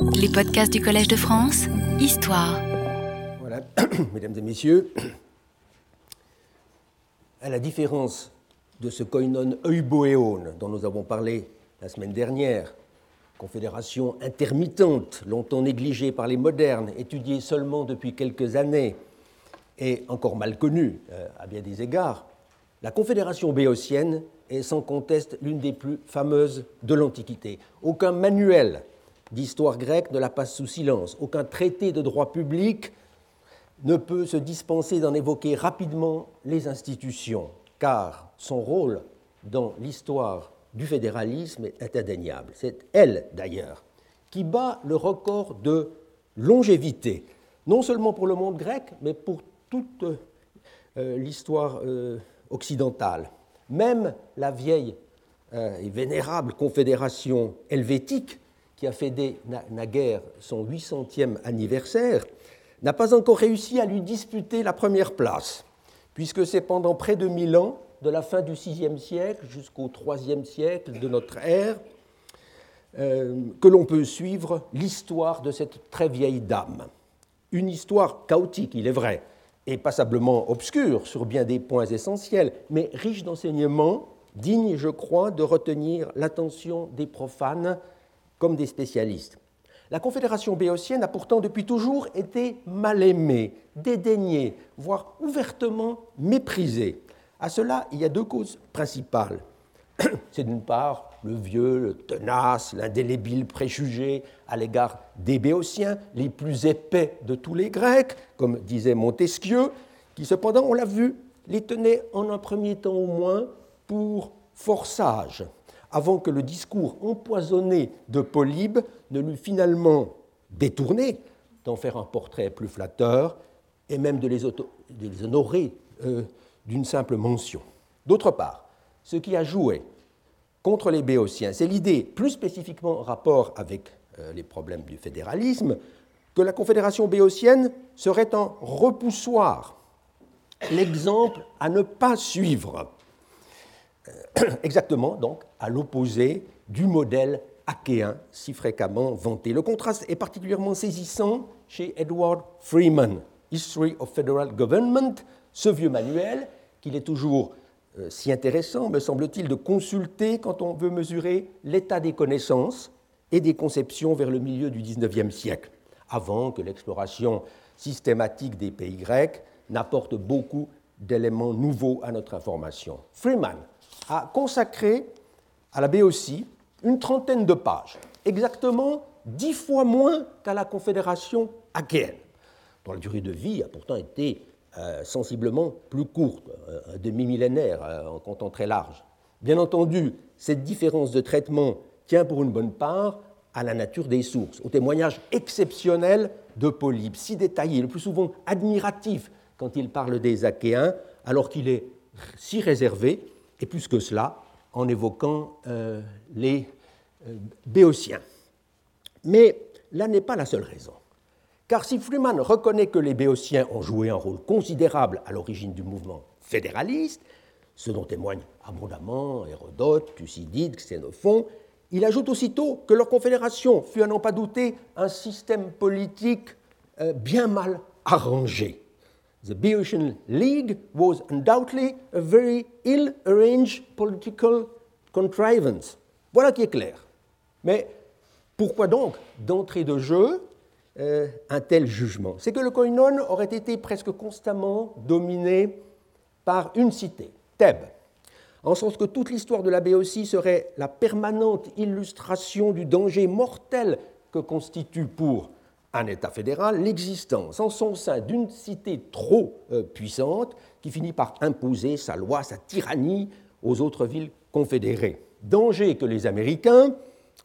Les podcasts du Collège de France, Histoire. Voilà, mesdames et messieurs, à la différence de ce koinon euboéon dont nous avons parlé la semaine dernière, confédération intermittente, longtemps négligée par les modernes, étudiée seulement depuis quelques années et encore mal connue euh, à bien des égards, la confédération béotienne est sans conteste l'une des plus fameuses de l'Antiquité. Aucun manuel d'histoire grecque ne la passe sous silence, aucun traité de droit public ne peut se dispenser d'en évoquer rapidement les institutions, car son rôle dans l'histoire du fédéralisme est indéniable. C'est elle, d'ailleurs, qui bat le record de longévité, non seulement pour le monde grec, mais pour toute euh, l'histoire euh, occidentale. Même la vieille euh, et vénérable confédération helvétique, qui a fêté naguère son 800e anniversaire, n'a pas encore réussi à lui disputer la première place, puisque c'est pendant près de mille ans de la fin du VIe siècle jusqu'au IIIe siècle de notre ère, euh, que l'on peut suivre l'histoire de cette très vieille dame. Une histoire chaotique, il est vrai, et passablement obscure sur bien des points essentiels, mais riche d'enseignements, digne, je crois, de retenir l'attention des profanes comme des spécialistes. La Confédération béotienne a pourtant depuis toujours été mal aimée, dédaignée, voire ouvertement méprisée. À cela, il y a deux causes principales. C'est d'une part le vieux, le tenace, l'indélébile préjugé à l'égard des Béotiens, les plus épais de tous les Grecs, comme disait Montesquieu, qui cependant, on l'a vu, les tenait en un premier temps au moins pour fort sages, avant que le discours empoisonné de Polybe ne l'eût finalement détourné d'en faire un portrait plus flatteur et même de les, honorer euh, d'une simple mention. D'autre part, ce qui a joué contre les Béotiens, c'est l'idée, plus spécifiquement en rapport avec euh, les problèmes du fédéralisme, que la Confédération béotienne serait un repoussoir, l'exemple à ne pas suivre. Euh, exactement, donc, à l'opposé du modèle achéen si fréquemment vanté. Le contraste est particulièrement saisissant chez Edward Freeman, History of Federal Government, ce vieux manuel qu'il est toujours euh, si intéressant, me semble-t-il, de consulter quand on veut mesurer l'état des connaissances et des conceptions vers le milieu du XIXe siècle, avant que l'exploration systématique des pays grecs n'apporte beaucoup d'éléments nouveaux à notre information. Freeman a consacré à la BOC une trentaine de pages, exactement dix fois moins qu'à la Confédération achéenne, dont la durée de vie a pourtant été euh, sensiblement plus courte, euh, un demi-millénaire euh, en comptant très large. Bien entendu, cette différence de traitement tient pour une bonne part à la nature des sources, au témoignage exceptionnel de Polybe, si détaillé, le plus souvent admiratif quand il parle des Achéens, alors qu'il est si réservé, et plus que cela, en évoquant les Béotiens. Mais là n'est pas la seule raison. Car si Freeman reconnaît que les Béotiens ont joué un rôle considérable à l'origine du mouvement fédéraliste, ce dont témoignent abondamment Hérodote, Thucydide, Xénophon, il ajoute aussitôt que leur confédération fut à n'en pas douter un système politique euh, bien mal arrangé. The Boeotian League was undoubtedly a very ill-arranged political contrivance. Voilà qui est clair. Mais pourquoi donc, d'entrée de jeu, euh, un tel jugement? C'est que le koinon aurait été presque constamment dominé par une cité, Thèbes, en sorte que toute l'histoire de la Béotie serait la permanente illustration du danger mortel que constitue pour un État fédéral l'existence en son sein d'une cité trop euh, puissante qui finit par imposer sa loi, sa tyrannie aux autres villes confédérées. Danger que les Américains,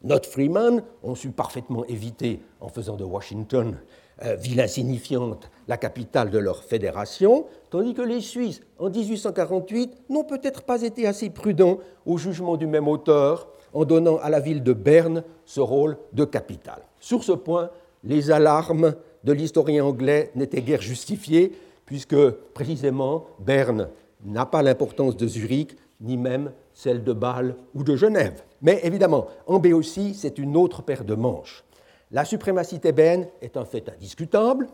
Not Freeman ont su parfaitement éviter en faisant de Washington, euh, ville insignifiante, la capitale de leur fédération, tandis que les Suisses, en 1848, n'ont peut-être pas été assez prudents au jugement du même auteur en donnant à la ville de Berne ce rôle de capitale. Sur ce point, les alarmes de l'historien anglais n'étaient guère justifiées, puisque précisément Berne n'a pas l'importance de Zurich, ni même celle de Bâle ou de Genève. Mais évidemment, en Béotie, c'est une autre paire de manches. La suprématie thébaine est un fait indiscutable,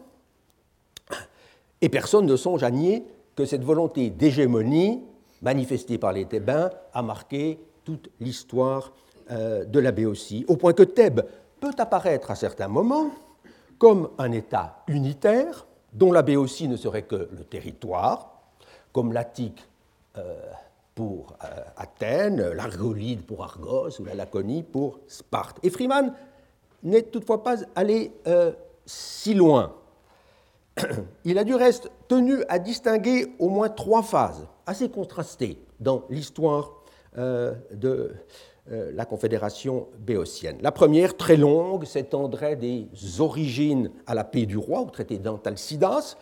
et personne ne songe à nier que cette volonté d'hégémonie manifestée par les Thébains a marqué toute l'histoire euh, de la Béotie, au point que Thèbes peut apparaître à certains moments comme un État unitaire dont la Béotie ne serait que le territoire, comme l'Attique euh, pour euh, Athènes, l'Argolide pour Argos ou la Laconie pour Sparte. Et Freeman n'est toutefois pas allé si loin. Il a du reste tenu à distinguer au moins trois phases assez contrastées dans l'histoire de euh, la Confédération béotienne. La première, très longue, s'étendrait des origines à la paix du roi, au traité d'Antalcidas,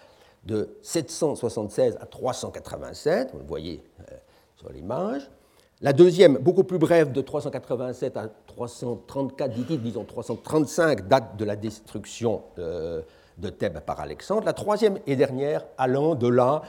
de 776 à 387, vous le voyez euh, sur l'image. La deuxième, beaucoup plus brève, de 387 à 334, dit disons 335, date de la destruction de, de Thèbes par Alexandre. La troisième et dernière, allant de là euh,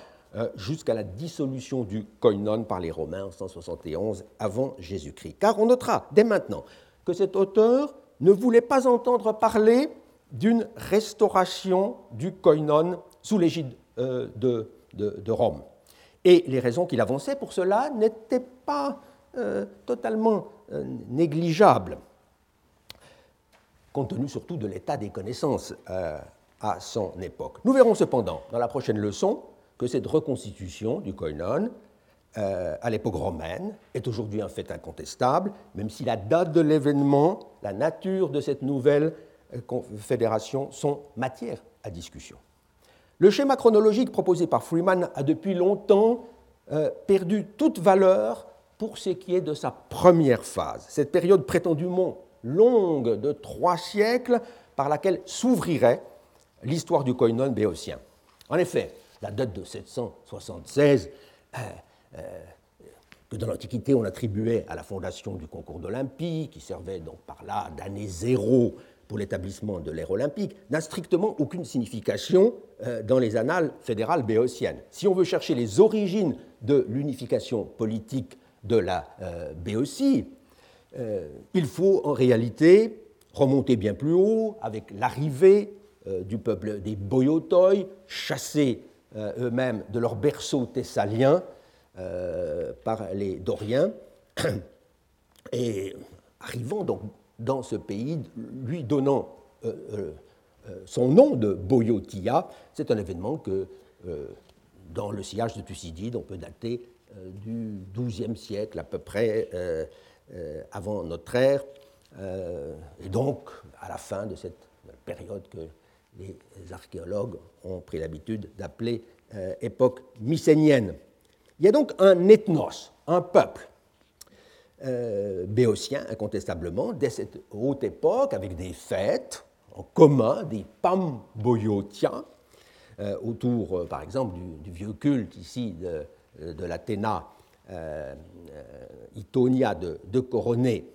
jusqu'à la dissolution du koinon par les Romains en 171 avant Jésus-Christ. Car on notera dès maintenant que cet auteur ne voulait pas entendre parler d'une restauration du koinon sous l'égide euh, de, de, Rome. Et les raisons qu'il avançait pour cela n'étaient pas euh, totalement négligeables, compte tenu surtout de l'état des connaissances à son époque. Nous verrons cependant dans la prochaine leçon que cette reconstitution du koinon euh, à l'époque romaine est aujourd'hui un fait incontestable, même si la date de l'événement, la nature de cette nouvelle euh, fédération sont matière à discussion. Le schéma chronologique proposé par Freeman a depuis longtemps euh, perdu toute valeur pour ce qui est de sa première phase, cette période prétendument longue de trois siècles par laquelle s'ouvrirait l'histoire du koinon béotien. En effet, la date de 776, euh, euh, que dans l'Antiquité on attribuait à la fondation du concours d'Olympie, qui servait donc par là d'année zéro pour l'établissement de l'ère olympique, n'a strictement aucune signification euh, dans les annales fédérales béotiennes. Si on veut chercher les origines de l'unification politique de la Béotie, il faut en réalité remonter bien plus haut avec l'arrivée du peuple des Boyotoi, chassés euh, eux-mêmes de leur berceau thessalien euh, par les Doriens, et arrivant donc dans ce pays, lui donnant euh, son nom de Boyotia, c'est un événement que, dans le sillage de Thucydide, on peut dater du XIIe siècle à peu près avant notre ère, et donc à la fin de cette période que les archéologues ont pris l'habitude d'appeler euh, époque mycénienne. Il y a donc un ethnos, un peuple euh, béotien, incontestablement, dès cette haute époque, avec des fêtes en commun, des pamboyotiens, euh, autour, par exemple, du, vieux culte ici de, l'Athéna Itonia de, de Coroné.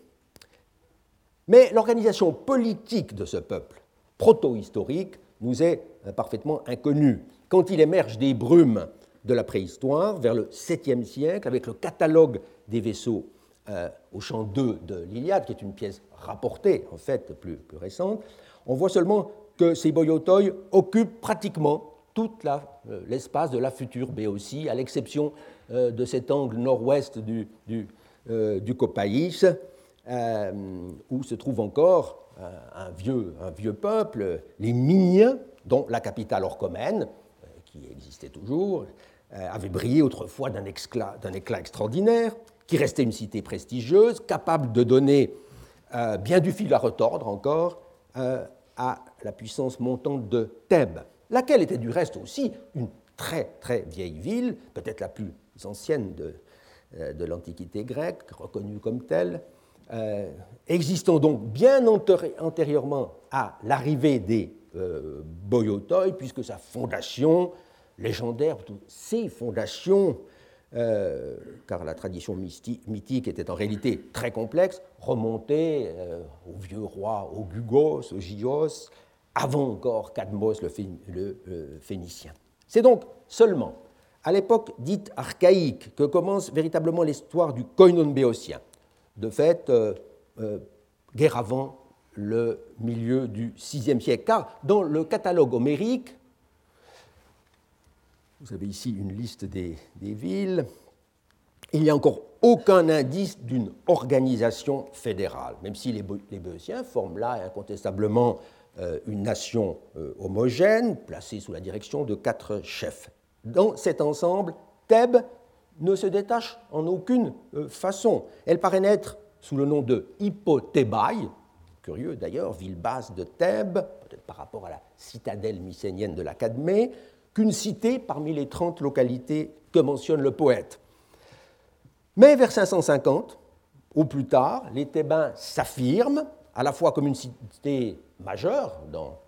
Mais l'organisation politique de ce peuple proto-historique nous est euh, parfaitement inconnu. Quand il émerge des brumes de la préhistoire, vers le 7e siècle, avec le catalogue des vaisseaux euh, au champ 2 de l'Iliade, qui est une pièce rapportée, en fait, plus, plus récente, on voit seulement que ces boyotoi occupent pratiquement tout euh, l'espace de la future Béotie, à l'exception de cet angle nord-ouest du, du, du Copaïs, où se trouve encore un, vieux, un vieux peuple, les Miniens, dont la capitale Orchomène, euh, qui existait toujours, euh, avait brillé autrefois d'un éclat, éclat, extraordinaire, qui restait une cité prestigieuse, capable de donner euh, bien du fil à retordre encore à la puissance montante de Thèbes, laquelle était du reste aussi une très très vieille ville, peut-être la plus ancienne de, de l'Antiquité grecque, reconnue comme telle, euh, existant donc bien antérieurement à l'arrivée des euh, puisque sa fondation légendaire, ses fondations, euh, car la tradition mythique était en réalité très complexe, remontait au vieux roi Ogugos, au Gios, avant encore Cadmos le, le Phénicien. C'est donc seulement à l'époque dite archaïque que commence véritablement l'histoire du koinon béotien de fait, euh, euh, guerre avant le milieu du VIe siècle. Car dans le catalogue homérique, vous avez ici une liste des, villes, il n'y a encore aucun indice d'une organisation fédérale, même si les, les forment là incontestablement euh, une nation homogène, placée sous la direction de quatre chefs. Dans cet ensemble, Thèbes ne se détache en aucune euh, façon. Elle paraît naître sous le nom de Hippothébaï, curieux d'ailleurs, ville basse de Thèbes, peut-être par rapport à la citadelle mycénienne de la Cadmée, qu'une cité parmi les 30 localités que mentionne le poète. Mais vers 550, au plus tard, les Thébains s'affirment à la fois comme une cité majeure dans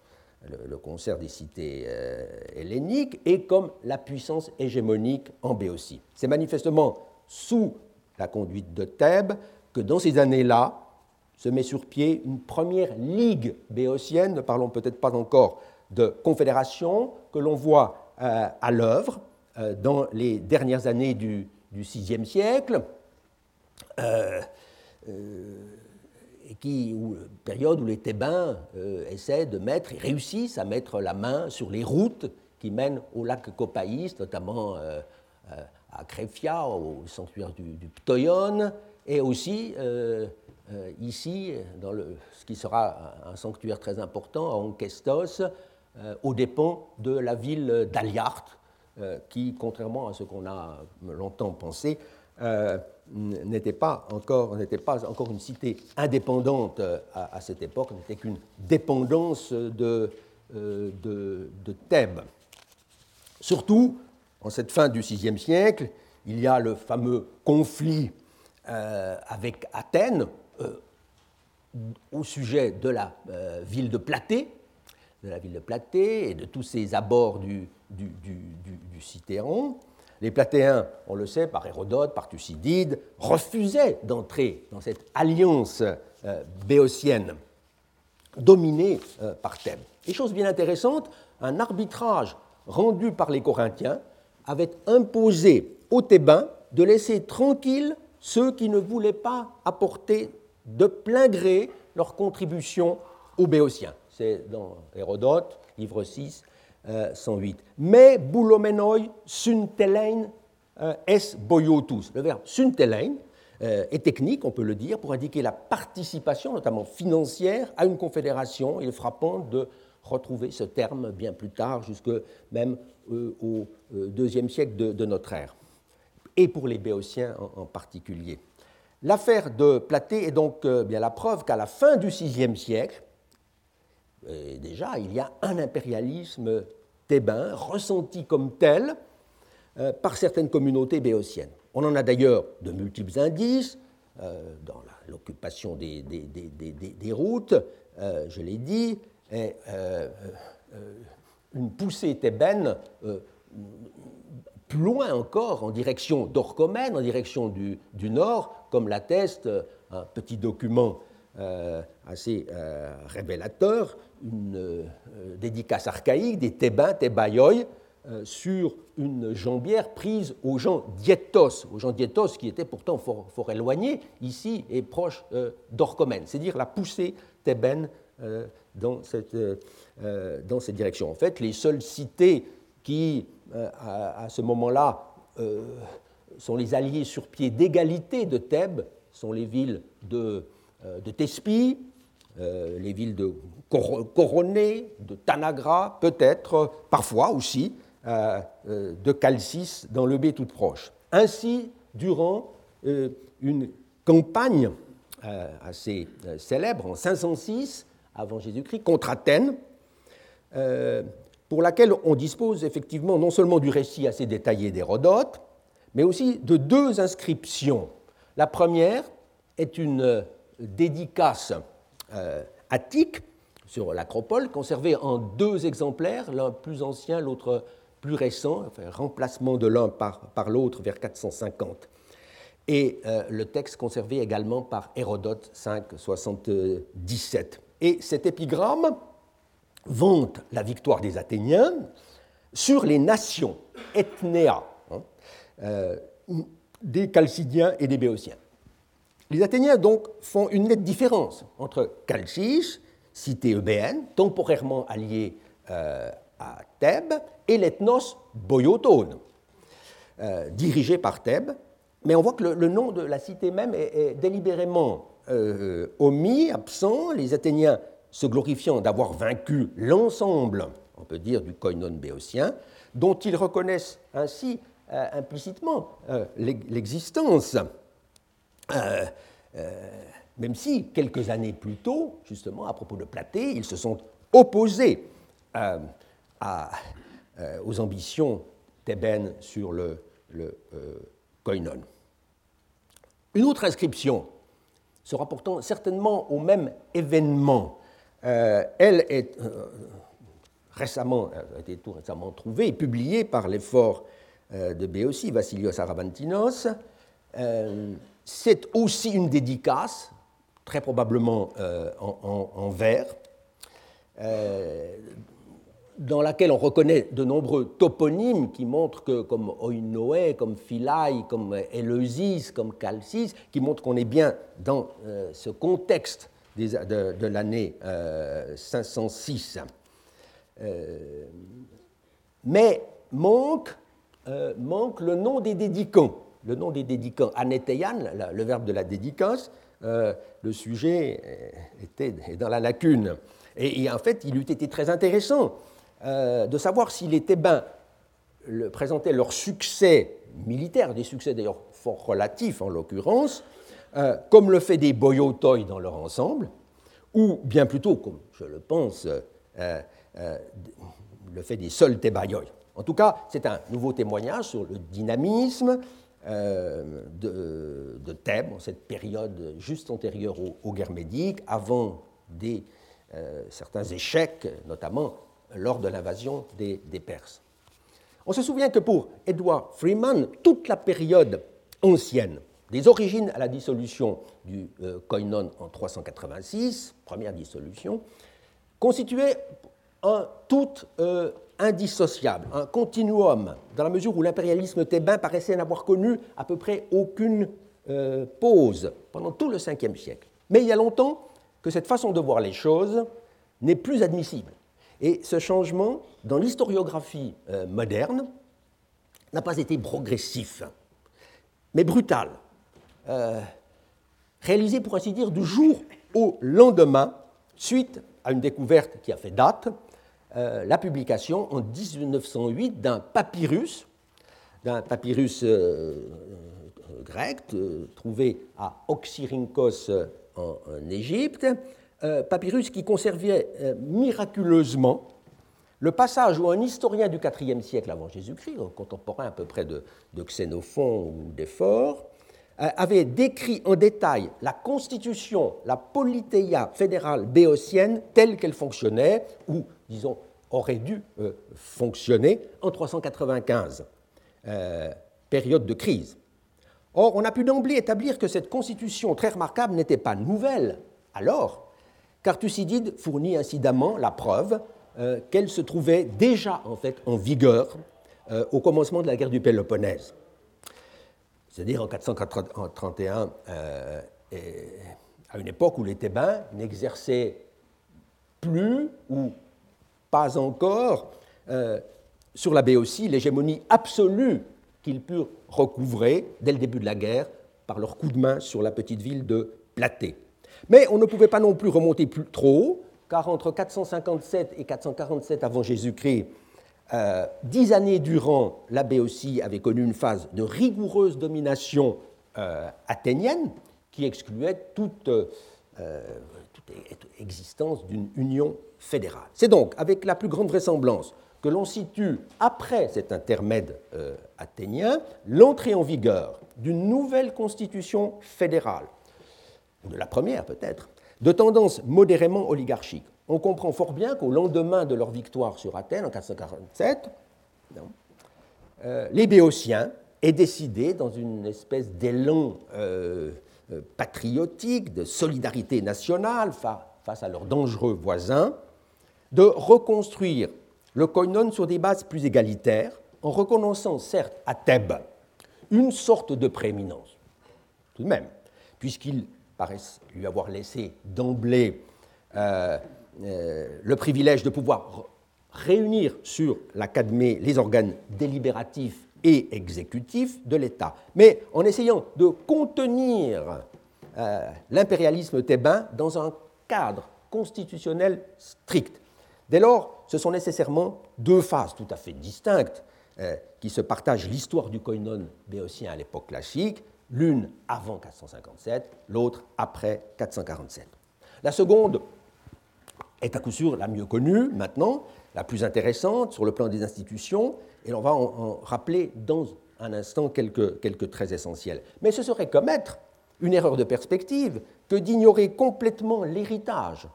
le, concert des cités euh, helléniques et comme la puissance hégémonique en Béotie. C'est manifestement sous la conduite de Thèbes que dans ces années-là se met sur pied une première ligue béotienne, ne parlons peut-être pas encore de confédération, que l'on voit euh, à l'œuvre euh, dans les dernières années du, VIe siècle qui, où, période où les Thébains euh, essaient de mettre et réussissent à mettre la main sur les routes qui mènent au lac Copaïs, notamment euh, euh, à Créfia, au sanctuaire du, du Ptoyon, et aussi ici, dans le, ce qui sera un sanctuaire très important, à Onkestos, aux dépens de la ville d'Aliart, qui, contrairement à ce qu'on a longtemps pensé, n'était pas, encore, pas encore une cité indépendante euh, à, cette époque, n'était qu'une dépendance de, euh, de, Thèbes. Surtout, en cette fin du VIe siècle, il y a le fameux conflit euh, avec Athènes au sujet de la ville de Platée, de la ville de et de tous ses abords du, du, du, du. Les Platéens, on le sait, par Hérodote, par Thucydide, refusaient d'entrer dans cette alliance euh, béotienne dominée euh, par Thèbes. Et chose bien intéressante, un arbitrage rendu par les Corinthiens avait imposé aux Thébains de laisser tranquilles ceux qui ne voulaient pas apporter de plein gré leur contribution aux Béotiens. C'est dans Hérodote, livre 6, 108. Euh, Mais boulomenoi suntelein euh, es boyotus. Le verbe suntelein euh, est technique, on peut le dire, pour indiquer la participation, notamment financière, à une confédération. Il est frappant de retrouver ce terme bien plus tard, jusque même au deuxième siècle de, notre ère, et pour les Béotiens en, particulier. L'affaire de Platée est donc bien la preuve qu'à la fin du VIe siècle, déjà, il y a un impérialisme thébain, ressenti comme tel euh, par certaines communautés béotiennes. On en a d'ailleurs de multiples indices euh, dans l'occupation des, routes, euh, je l'ai dit, une poussée thébaine plus loin encore, en direction d'Orchomène, en direction du nord, comme l'atteste un petit document assez révélateur une euh, dédicace archaïque des Thébains, Thébaïoi, euh, sur une jambière prise aux gens diétos, aux gens diétos qui étaient pourtant fort, éloignés, ici et proches euh, c'est-à-dire la poussée thébaine dans, cette, dans cette direction. En fait, les seules cités qui, à, ce moment-là, sont les alliés sur pied d'égalité de Thèbes sont les villes de, de Thespie, les villes de couronné de Tanagra, peut-être, parfois aussi, euh, euh, de Calcis dans le baie toute proche. Ainsi, durant euh, une campagne assez célèbre en 506 avant Jésus-Christ contre Athènes, pour laquelle on dispose effectivement non seulement du récit assez détaillé d'Hérodote, mais aussi de deux inscriptions. La première est une dédicace attique sur l'acropole, conservé en deux exemplaires, l'un plus ancien, l'autre plus récent, remplacement de l'un par, l'autre vers 450. Et euh, le texte conservé également par Hérodote 577. Et cet épigramme vante la victoire des Athéniens sur les nations, ethnéa, hein, euh, des Chalcidiens et des Béotiens. Les Athéniens donc font une nette différence entre Chalcis, cité eubéenne, temporairement alliée euh, à Thèbes, et l'ethnos boyotone, euh, dirigé par Thèbes. Mais on voit que le, nom de la cité même est, délibérément euh, omis, absent, les Athéniens se glorifiant d'avoir vaincu l'ensemble, on peut dire, du koinon béotien, dont ils reconnaissent ainsi implicitement l'existence. Même si, quelques années plus tôt, justement, à propos de Platé, ils se sont opposés euh, aux ambitions thébaines sur le, le euh, koinon. Une autre inscription se rapportant certainement au même événement, euh, elle est récemment, a été tout récemment trouvée et publiée par l'effort de Béotie, Vassilios Arabantinos. C'est aussi une dédicace, très probablement en, en, vers, dans laquelle on reconnaît de nombreux toponymes qui montrent que, comme Oinoé, comme Philae, comme Eleusis, comme Calcis, qui montrent qu'on est bien dans euh, ce contexte de, l'année 506. Euh, euh, mais manque le nom des dédicants. Le nom des dédicants, aneteian, le verbe de la dédicace, le sujet était dans la lacune. et en fait, il eût été très intéressant euh, de savoir si les Thébains présentaient leur succès militaire, des succès d'ailleurs fort relatifs en l'occurrence, euh, comme le fait des Boyotoi dans leur ensemble, ou bien plutôt, comme je le pense, euh, le fait des seuls. En tout cas, c'est un nouveau témoignage sur le dynamisme de, Thèbes en cette période juste antérieure aux, guerres médiques, avant des, certains échecs, notamment lors de l'invasion des, Perses. On se souvient que pour Edward Freeman, toute la période ancienne, des origines à la dissolution du euh, Koinon en 386, première dissolution, constituait un tout euh, indissociable, un continuum, dans la mesure où l'impérialisme thébain paraissait n'avoir connu à peu près aucune euh, pause pendant tout le 5 siècle. Mais il y a longtemps que cette façon de voir les choses n'est plus admissible. Et ce changement, dans l'historiographie euh, moderne, n'a pas été progressif, mais brutal, euh, réalisé pour ainsi dire du jour au lendemain, suite à une découverte qui a fait date, euh, la publication en 1908 d'un papyrus, d'un papyrus grec trouvé à Oxyrhynchos en Égypte, euh, papyrus qui conservait euh, miraculeusement le passage où un historien du IVe siècle avant Jésus-Christ, contemporain à peu près de, Xénophon ou d'Ephore, euh, avait décrit en détail la constitution, la polythéia fédérale béotienne telle qu'elle fonctionnait, ou, disons, aurait dû fonctionner en 395, période de crise. Or, on a pu d'emblée établir que cette constitution très remarquable n'était pas nouvelle alors, car Thucydide fournit incidemment la preuve euh, qu'elle se trouvait déjà en fait en vigueur euh, au commencement de la guerre du Péloponnèse, c'est-à-dire en 431, euh, à une époque où les Thébains n'exerçaient plus ou pas encore sur la Béotie l'hégémonie absolue qu'ils purent recouvrer dès le début de la guerre par leur coup de main sur la petite ville de Platée. Mais on ne pouvait pas non plus remonter plus trop haut, car entre 457 et 447 avant Jésus-Christ, euh, dix années durant, la Béotie avait connu une phase de rigoureuse domination euh, athénienne qui excluait euh, toute existence d'une union fédérale. C'est donc avec la plus grande vraisemblance que l'on situe, après cet intermède athénien, l'entrée en vigueur d'une nouvelle constitution fédérale de la première peut-être, de tendance modérément oligarchique. On comprend fort bien qu'au lendemain de leur victoire sur Athènes en 447, euh, les Béotiens aient décidé, dans une espèce d'élan euh, euh, patriotique, de solidarité nationale face à leurs dangereux voisins, de reconstruire le koinon sur des bases plus égalitaires, en reconnaissant certes à Thèbes une sorte de prééminence, tout de même, puisqu'ils paraissent lui avoir laissé d'emblée euh, euh, le privilège de pouvoir réunir sur l'Académie les organes délibératifs et exécutifs de l'État, mais en essayant de contenir euh, l'impérialisme thébain dans un cadre constitutionnel strict. Dès lors, ce sont nécessairement deux phases tout à fait distinctes qui se partagent l'histoire du koinon béotien à l'époque classique, l'une avant 457, l'autre après 447. La seconde est à coup sûr la mieux connue maintenant, la plus intéressante sur le plan des institutions, et on va en, rappeler dans un instant quelques, traits essentiels. Mais ce serait commettre une erreur de perspective que d'ignorer complètement l'héritage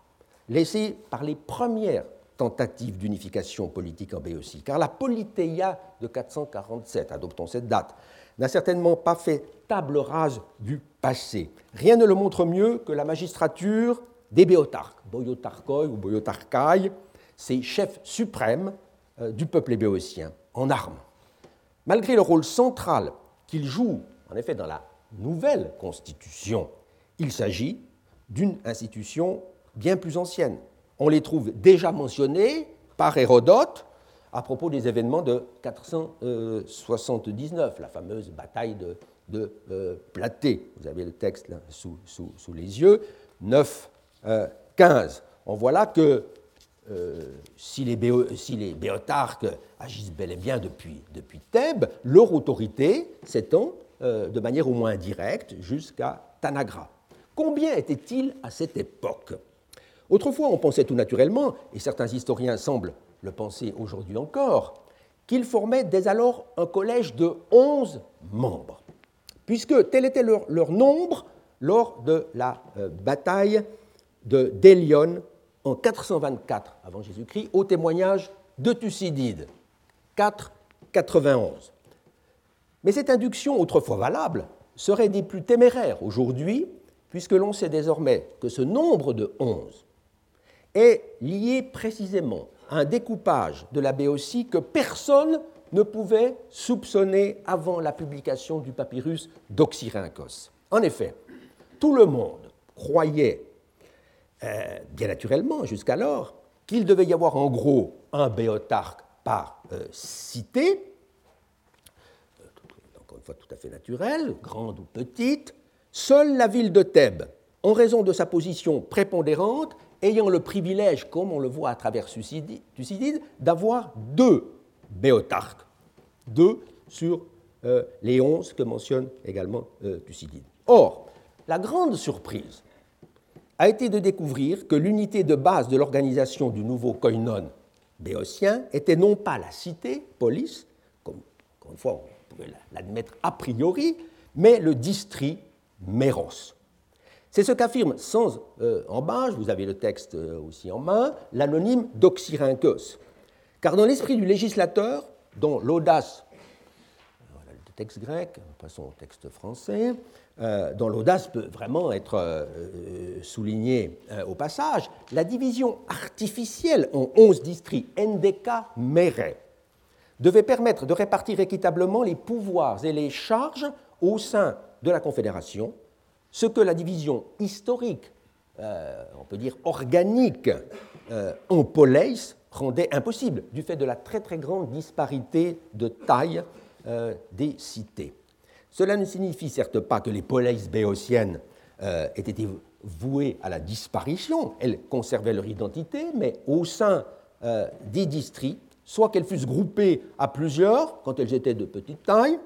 laissé par les premières tentatives d'unification politique en Béotie, car la Politéia de 447, adoptons cette date, n'a certainement pas fait table rase du passé. Rien ne le montre mieux que la magistrature des Béotarques, Boyotarkoi ou Boyotarkai, ces chefs suprêmes euh, du peuple béotien, en armes. Malgré le rôle central qu'ils jouent, en effet, dans la nouvelle constitution, il s'agit d'une institution bien plus ancienne. On les trouve déjà mentionnés par Hérodote à propos des événements de 479, la fameuse bataille de, de euh, Platée. Vous avez le texte sous, les yeux. 9, 15. Euh, On voit là que euh, si, les béotarques agissent bel et bien depuis, Thèbes, leur autorité s'étend de manière au moins indirecte jusqu'à Tanagra. Combien était-il à cette époque? Autrefois, on pensait tout naturellement, et certains historiens semblent le penser aujourd'hui encore, qu'ils formaient dès alors un collège de 11 membres, puisque tel était leur, nombre lors de la euh, bataille de Délion en 424 avant Jésus-Christ, au témoignage de Thucydide, 491. Mais cette induction, autrefois valable, serait des plus téméraires aujourd'hui, puisque l'on sait désormais que ce nombre de 11 est lié précisément un découpage de la Béotie que personne ne pouvait soupçonner avant la publication du papyrus d'Oxyrhynchos. En effet, tout le monde croyait, euh, bien naturellement jusqu'alors, qu'il devait y avoir en gros un béotarque par euh, cité, euh, encore une fois tout à fait naturel, grande ou petite, seule la ville de Thèbes, en raison de sa position prépondérante, ayant le privilège, comme on le voit à travers Thucydide, d'avoir deux béotarques, deux sur les onze que mentionne également Thucydide. Or, la grande surprise a été de découvrir que l'unité de base de l'organisation du nouveau koinon béotien était non pas la cité, polis, comme encore une fois on pouvait l'admettre a priori, mais le district méros. C'est ce qu'affirme sans euh, embâche, vous avez le texte euh, aussi en main, l'anonyme d'Oxyrhynchos. Car dans l'esprit du législateur, dont l'audace, voilà le texte grec, passons au texte français, euh, dont l'audace peut vraiment être euh, soulignée au passage, la division artificielle en 11 districts, NDK Mere, devait permettre de répartir équitablement les pouvoirs et les charges au sein de la Confédération ce que la division historique, euh, on peut dire organique, euh, en poleis rendait impossible du fait de la très très grande disparité de taille euh, des cités. Cela ne signifie certes pas que les poleis béotiennes aient été vouées à la disparition, elles conservaient leur identité, mais au sein des districts, soit qu'elles fussent groupées à plusieurs quand elles étaient de petite taille,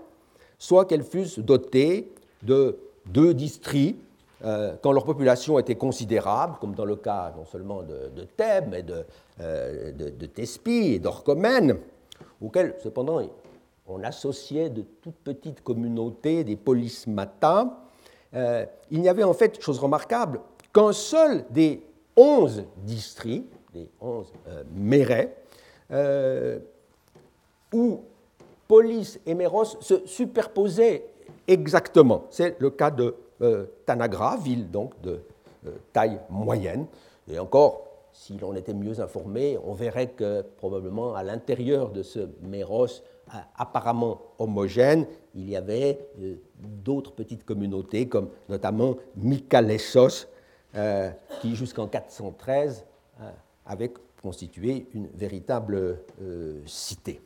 soit qu'elles fussent dotées de deux districts euh, quand leur population était considérable, comme dans le cas non seulement de, Thèbes, mais de, euh, de, Thespie et d'Orchomène, auxquels cependant on associait de toutes petites communautés, des polismata. Euh, il n'y avait en fait, chose remarquable, qu'un seul des onze districts, des onze mérets, où polis et méros se superposaient exactement. C'est le cas de euh, Tanagra, ville donc de euh, taille moyenne. Et encore, si l'on était mieux informé, on verrait que probablement à l'intérieur de ce méros apparemment homogène, il y avait euh, d'autres petites communautés, comme notamment Mykalessos, euh, qui jusqu'en 413 euh, avait constitué une véritable cité.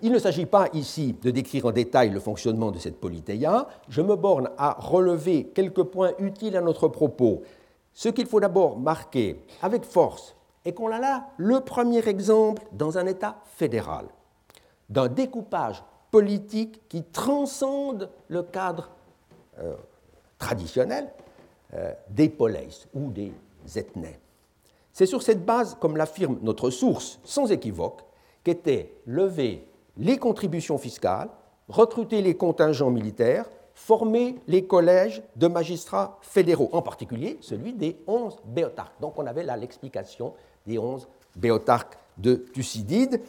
Il ne s'agit pas ici de décrire en détail le fonctionnement de cette polythéia, je me borne à relever quelques points utiles à notre propos. Ce qu'il faut d'abord marquer avec force est qu'on a là le premier exemple dans un État fédéral d'un découpage politique qui transcende le cadre euh, traditionnel euh, des poleis ou des ethnées. C'est sur cette base, comme l'affirme notre source sans équivoque, qu'étaient levées les contributions fiscales, recruter les contingents militaires, former les collèges de magistrats fédéraux, en particulier celui des onze béotarques. Donc on avait là l'explication des onze béotarques de Thucydide,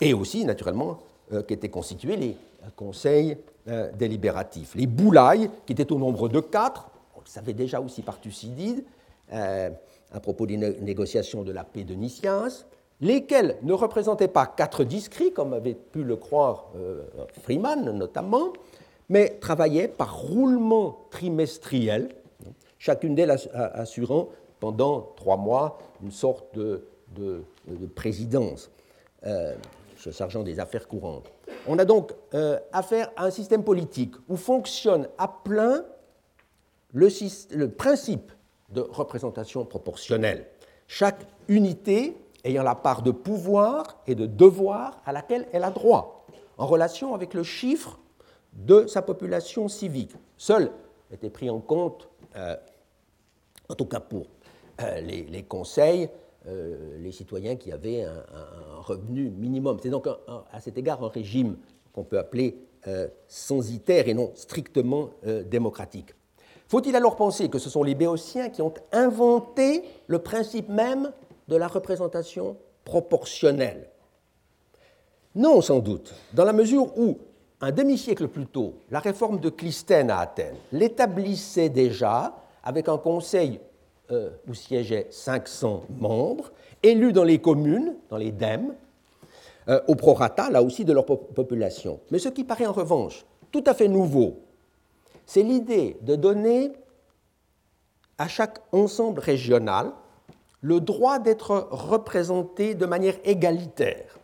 et aussi, naturellement, euh, qu'étaient constitués les conseils euh, délibératifs. Les boulailles, qui étaient au nombre de quatre, on le savait déjà aussi par Thucydide, euh, à propos des négociations de la paix de Nicias, lesquels ne représentaient pas quatre discrits, comme avait pu le croire Freeman notamment, mais travaillaient par roulement trimestriel, chacune d'elles assurant pendant trois mois une sorte de, présidence, ce sergent des affaires courantes. On a donc euh, affaire à un système politique où fonctionne à plein le, principe de représentation proportionnelle. Chaque unité ayant la part de pouvoir et de devoir à laquelle elle a droit, en relation avec le chiffre de sa population civique. Seul était pris en compte, euh, en tout cas pour euh, les, conseils, les citoyens qui avaient un, revenu minimum. C'est donc à cet égard un régime qu'on peut appeler censitaire et non strictement démocratique. Faut-il alors penser que ce sont les Béotiens qui ont inventé le principe même de la représentation proportionnelle? Non, sans doute, dans la mesure où un demi-siècle plus tôt, la réforme de Clisthène à Athènes l'établissait déjà avec un conseil euh, où siégeaient 500 membres, élus dans les communes, dans les dèmes, euh, au prorata, là aussi, de leur population. Mais ce qui paraît en revanche tout à fait nouveau, c'est l'idée de donner à chaque ensemble régional le droit d'être représenté de manière égalitaire.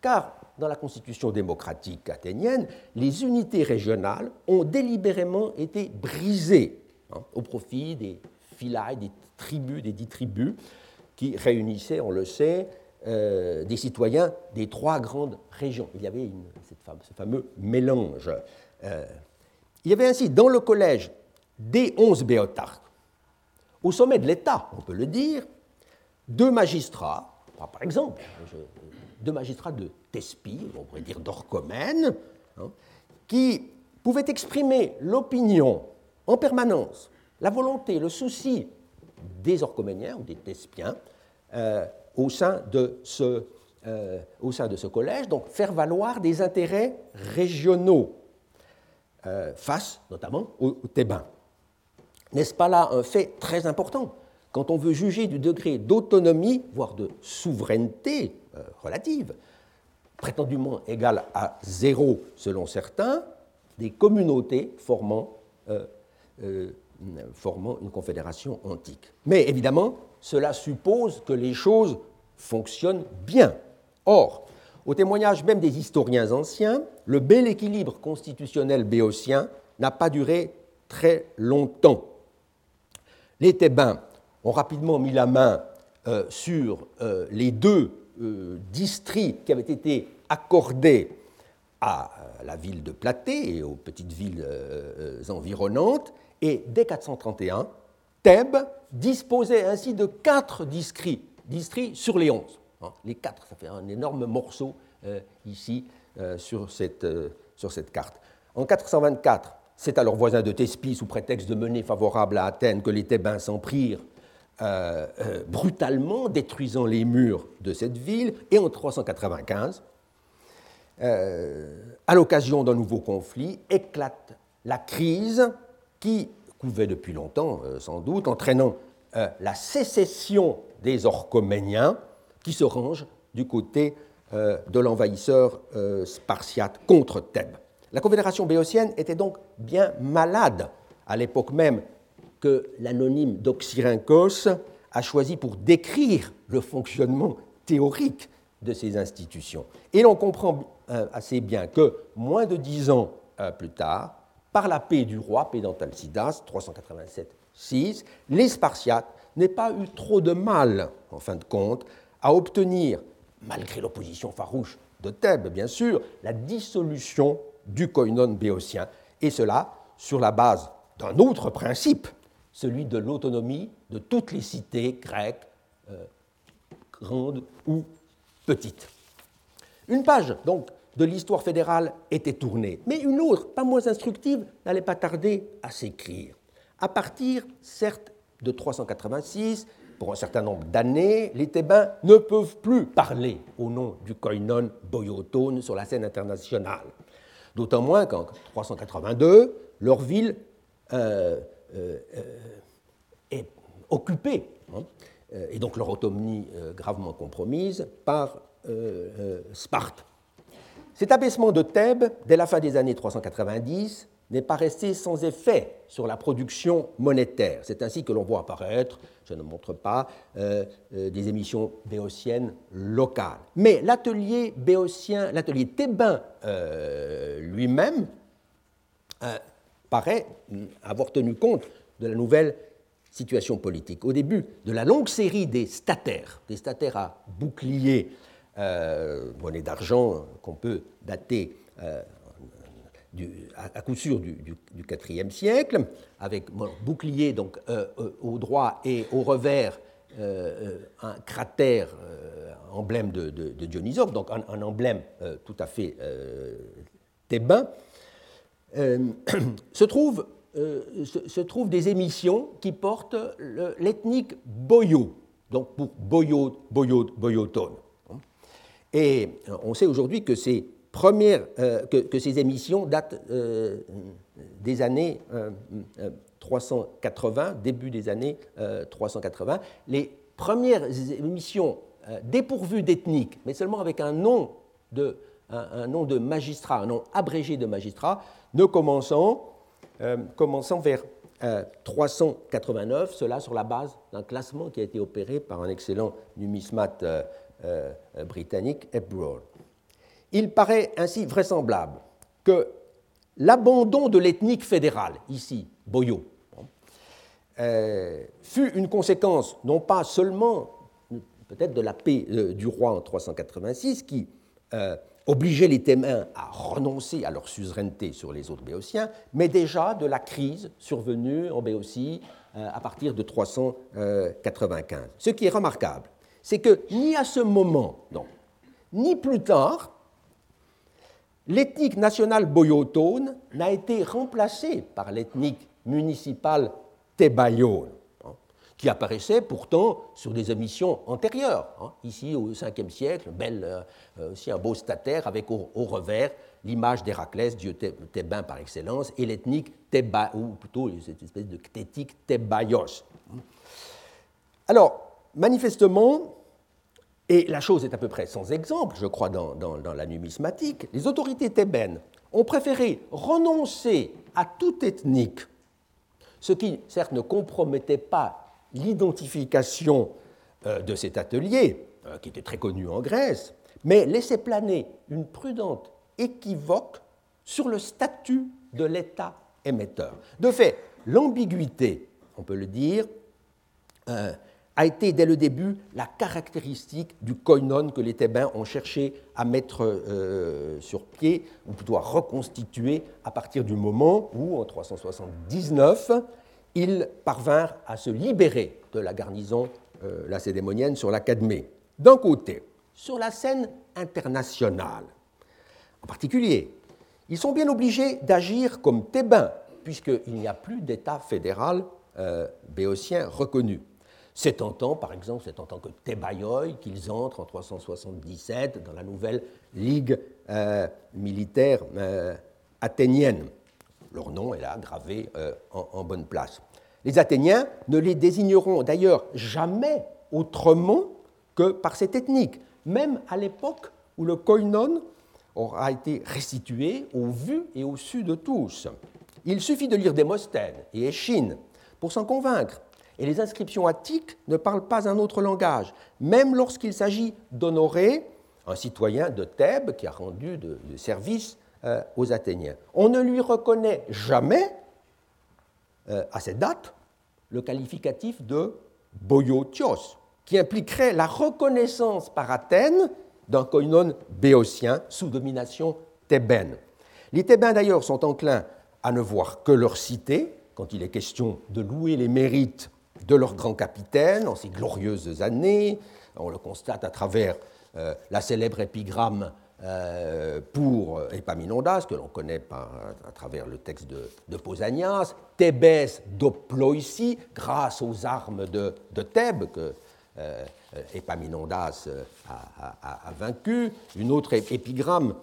Car dans la constitution démocratique athénienne, les unités régionales ont délibérément été brisées hein, au profit des philae, des tribus, des dix tribus, qui réunissaient, on le sait, euh, des citoyens des trois grandes régions. Il y avait ce fameux mélange. Euh, il y avait ainsi dans le collège des onze béotarques, au sommet de l'État, on peut le dire, deux magistrats, par exemple, deux magistrats de Thespie, on pourrait dire d'Orchomène, hein, qui pouvaient exprimer l'opinion en permanence, la volonté, le souci des Orchoméniens ou des Thespiens euh, au, sein de ce, euh, au sein de ce collège, donc faire valoir des intérêts régionaux euh, face notamment aux Thébains. N'est-ce pas là un fait très important quand on veut juger du degré d'autonomie, voire de souveraineté relative, prétendument égale à zéro selon certains, des communautés formant, formant une confédération antique. Mais évidemment, cela suppose que les choses fonctionnent bien. Or, au témoignage même des historiens anciens, le bel équilibre constitutionnel béotien n'a pas duré très longtemps. Les Thébains ont rapidement mis la main euh, sur euh, les deux euh, districts qui avaient été accordés à la ville de Platée et aux petites villes environnantes, et dès 431, Thèbes disposait ainsi de quatre districts, sur les onze. Hein, les quatre, ça fait un énorme morceau ici sur, cette, sur cette carte. En 424, c'est à leurs voisins de Thespie, sous prétexte de mener favorable à Athènes, que les Thébains s'en prirent euh, euh, brutalement, détruisant les murs de cette ville. Et en 395, euh, à l'occasion d'un nouveau conflit, éclate la crise qui couvait depuis longtemps, sans doute, entraînant la sécession des Orchoméniens qui se rangent du côté euh, de l'envahisseur euh, spartiate contre Thèbes. La confédération béotienne était donc bien malade à l'époque même que l'anonyme d'Oxyrhynchos a choisi pour décrire le fonctionnement théorique de ces institutions. Et l'on comprend euh, assez bien que, moins de dix ans plus tard, par la paix du roi, paix 387-6, les Spartiates n'aient pas eu trop de mal, en fin de compte, à obtenir, malgré l'opposition farouche de Thèbes, bien sûr, la dissolution du koinon béotien, et cela sur la base d'un autre principe, celui de l'autonomie de toutes les cités grecques, euh, grandes ou petites. Une page, donc, de l'histoire fédérale était tournée, mais une autre, pas moins instructive, n'allait pas tarder à s'écrire. À partir, certes, de 386, pour un certain nombre d'années, les Thébains ne peuvent plus parler au nom du koinon boyotone sur la scène internationale. D'autant moins qu'en 382, leur ville euh, euh, est occupée, hein, et donc leur autonomie euh, gravement compromise par Sparte. Cet abaissement de Thèbes, dès la fin des années 390, n'est pas resté sans effet sur la production monétaire. C'est ainsi que l'on voit apparaître, je ne montre pas, euh, euh, des émissions béotiennes locales. Mais l'atelier béotien, l'atelier thébain euh, lui-même, paraît avoir tenu compte de la nouvelle situation politique. Au début de la longue série des statères, des statères à bouclier, monnaie d'argent qu'on peut dater à, coup sûr du, IVe siècle, avec bouclier euh, euh, au droit et au revers euh, un cratère emblème de, de, donc un, emblème tout à fait thébain, se trouvent des émissions qui portent l'ethnique boyo, donc pour boyo, boyo, boyotone. Et on sait aujourd'hui que c'est première, euh, que, ces émissions datent euh, des années 380, euh, début des années 380. Les premières émissions dépourvues d'ethnique, mais seulement avec un nom de, nom de magistrat, un nom abrégé de magistrat, ne commençant, commençant vers 389, cela sur la base d'un classement qui a été opéré par un excellent numismate britannique, Hepburn. Il paraît ainsi vraisemblable que l'abandon de l'ethnique fédérale, ici, Boyo, euh, fut une conséquence non pas seulement peut-être de la paix euh, du roi en 386 qui euh, obligeait les Thémains à renoncer à leur suzeraineté sur les autres Béotiens, mais déjà de la crise survenue en Béotie à partir de 395. Ce qui est remarquable, c'est que ni à ce moment, non, ni plus tard, l'ethnique nationale boyotone n'a été remplacée par l'ethnique municipale thébayone, hein, qui apparaissait pourtant sur des émissions antérieures. Hein. ici, au Ve siècle, belle, euh, aussi un beau stataire avec au, revers l'image d'Héraclès, dieu thébain par excellence, et l'ethnique théba, ou plutôt cette espèce de ctétique thébayos. Alors, manifestement, et la chose est à peu près sans exemple, je crois, dans, la numismatique. Les autorités thébaines ont préféré renoncer à toute ethnique, ce qui, certes, ne compromettait pas l'identification euh, de cet atelier, euh, qui était très connu en Grèce, mais laissait planer une prudente équivoque sur le statut de l'État émetteur. De fait, l'ambiguïté, on peut le dire, euh, a été dès le début la caractéristique du koinon que les Thébains ont cherché à mettre euh, sur pied, ou plutôt à reconstituer à partir du moment où, en 379, ils parvinrent à se libérer de la garnison euh, lacédémonienne sur la Cadmée. D'un côté, sur la scène internationale, en particulier, ils sont bien obligés d'agir comme Thébains, puisqu'il n'y a plus d'État fédéral euh, béotien reconnu. C'est en tant, par exemple, c'est en tant que Thébaïoi qu'ils entrent en 377 dans la nouvelle Ligue euh, militaire euh, athénienne. Leur nom est là gravé euh, en, bonne place. Les Athéniens ne les désigneront d'ailleurs jamais autrement que par cette technique, même à l'époque où le koinon aura été restitué au vu et au su de tous. Il suffit de lire Démosthène et Échine pour s'en convaincre. Et les inscriptions attiques ne parlent pas un autre langage, même lorsqu'il s'agit d'honorer un citoyen de Thèbes qui a rendu de, service euh, aux Athéniens. On ne lui reconnaît jamais, euh, à cette date, le qualificatif de boiotios, qui impliquerait la reconnaissance par Athènes d'un koinon béotien sous domination thébaine. Les Thébains d'ailleurs sont enclins à ne voir que leur cité quand il est question de louer les mérites de leur grand capitaine en ces glorieuses années. On le constate à travers euh, la célèbre épigramme euh, pour Epaminondas, que l'on connaît à travers le texte de, Pausanias, Thébès d'Oploïsi, grâce aux armes de, Thèbes que euh, Epaminondas a, vaincu, une autre épigramme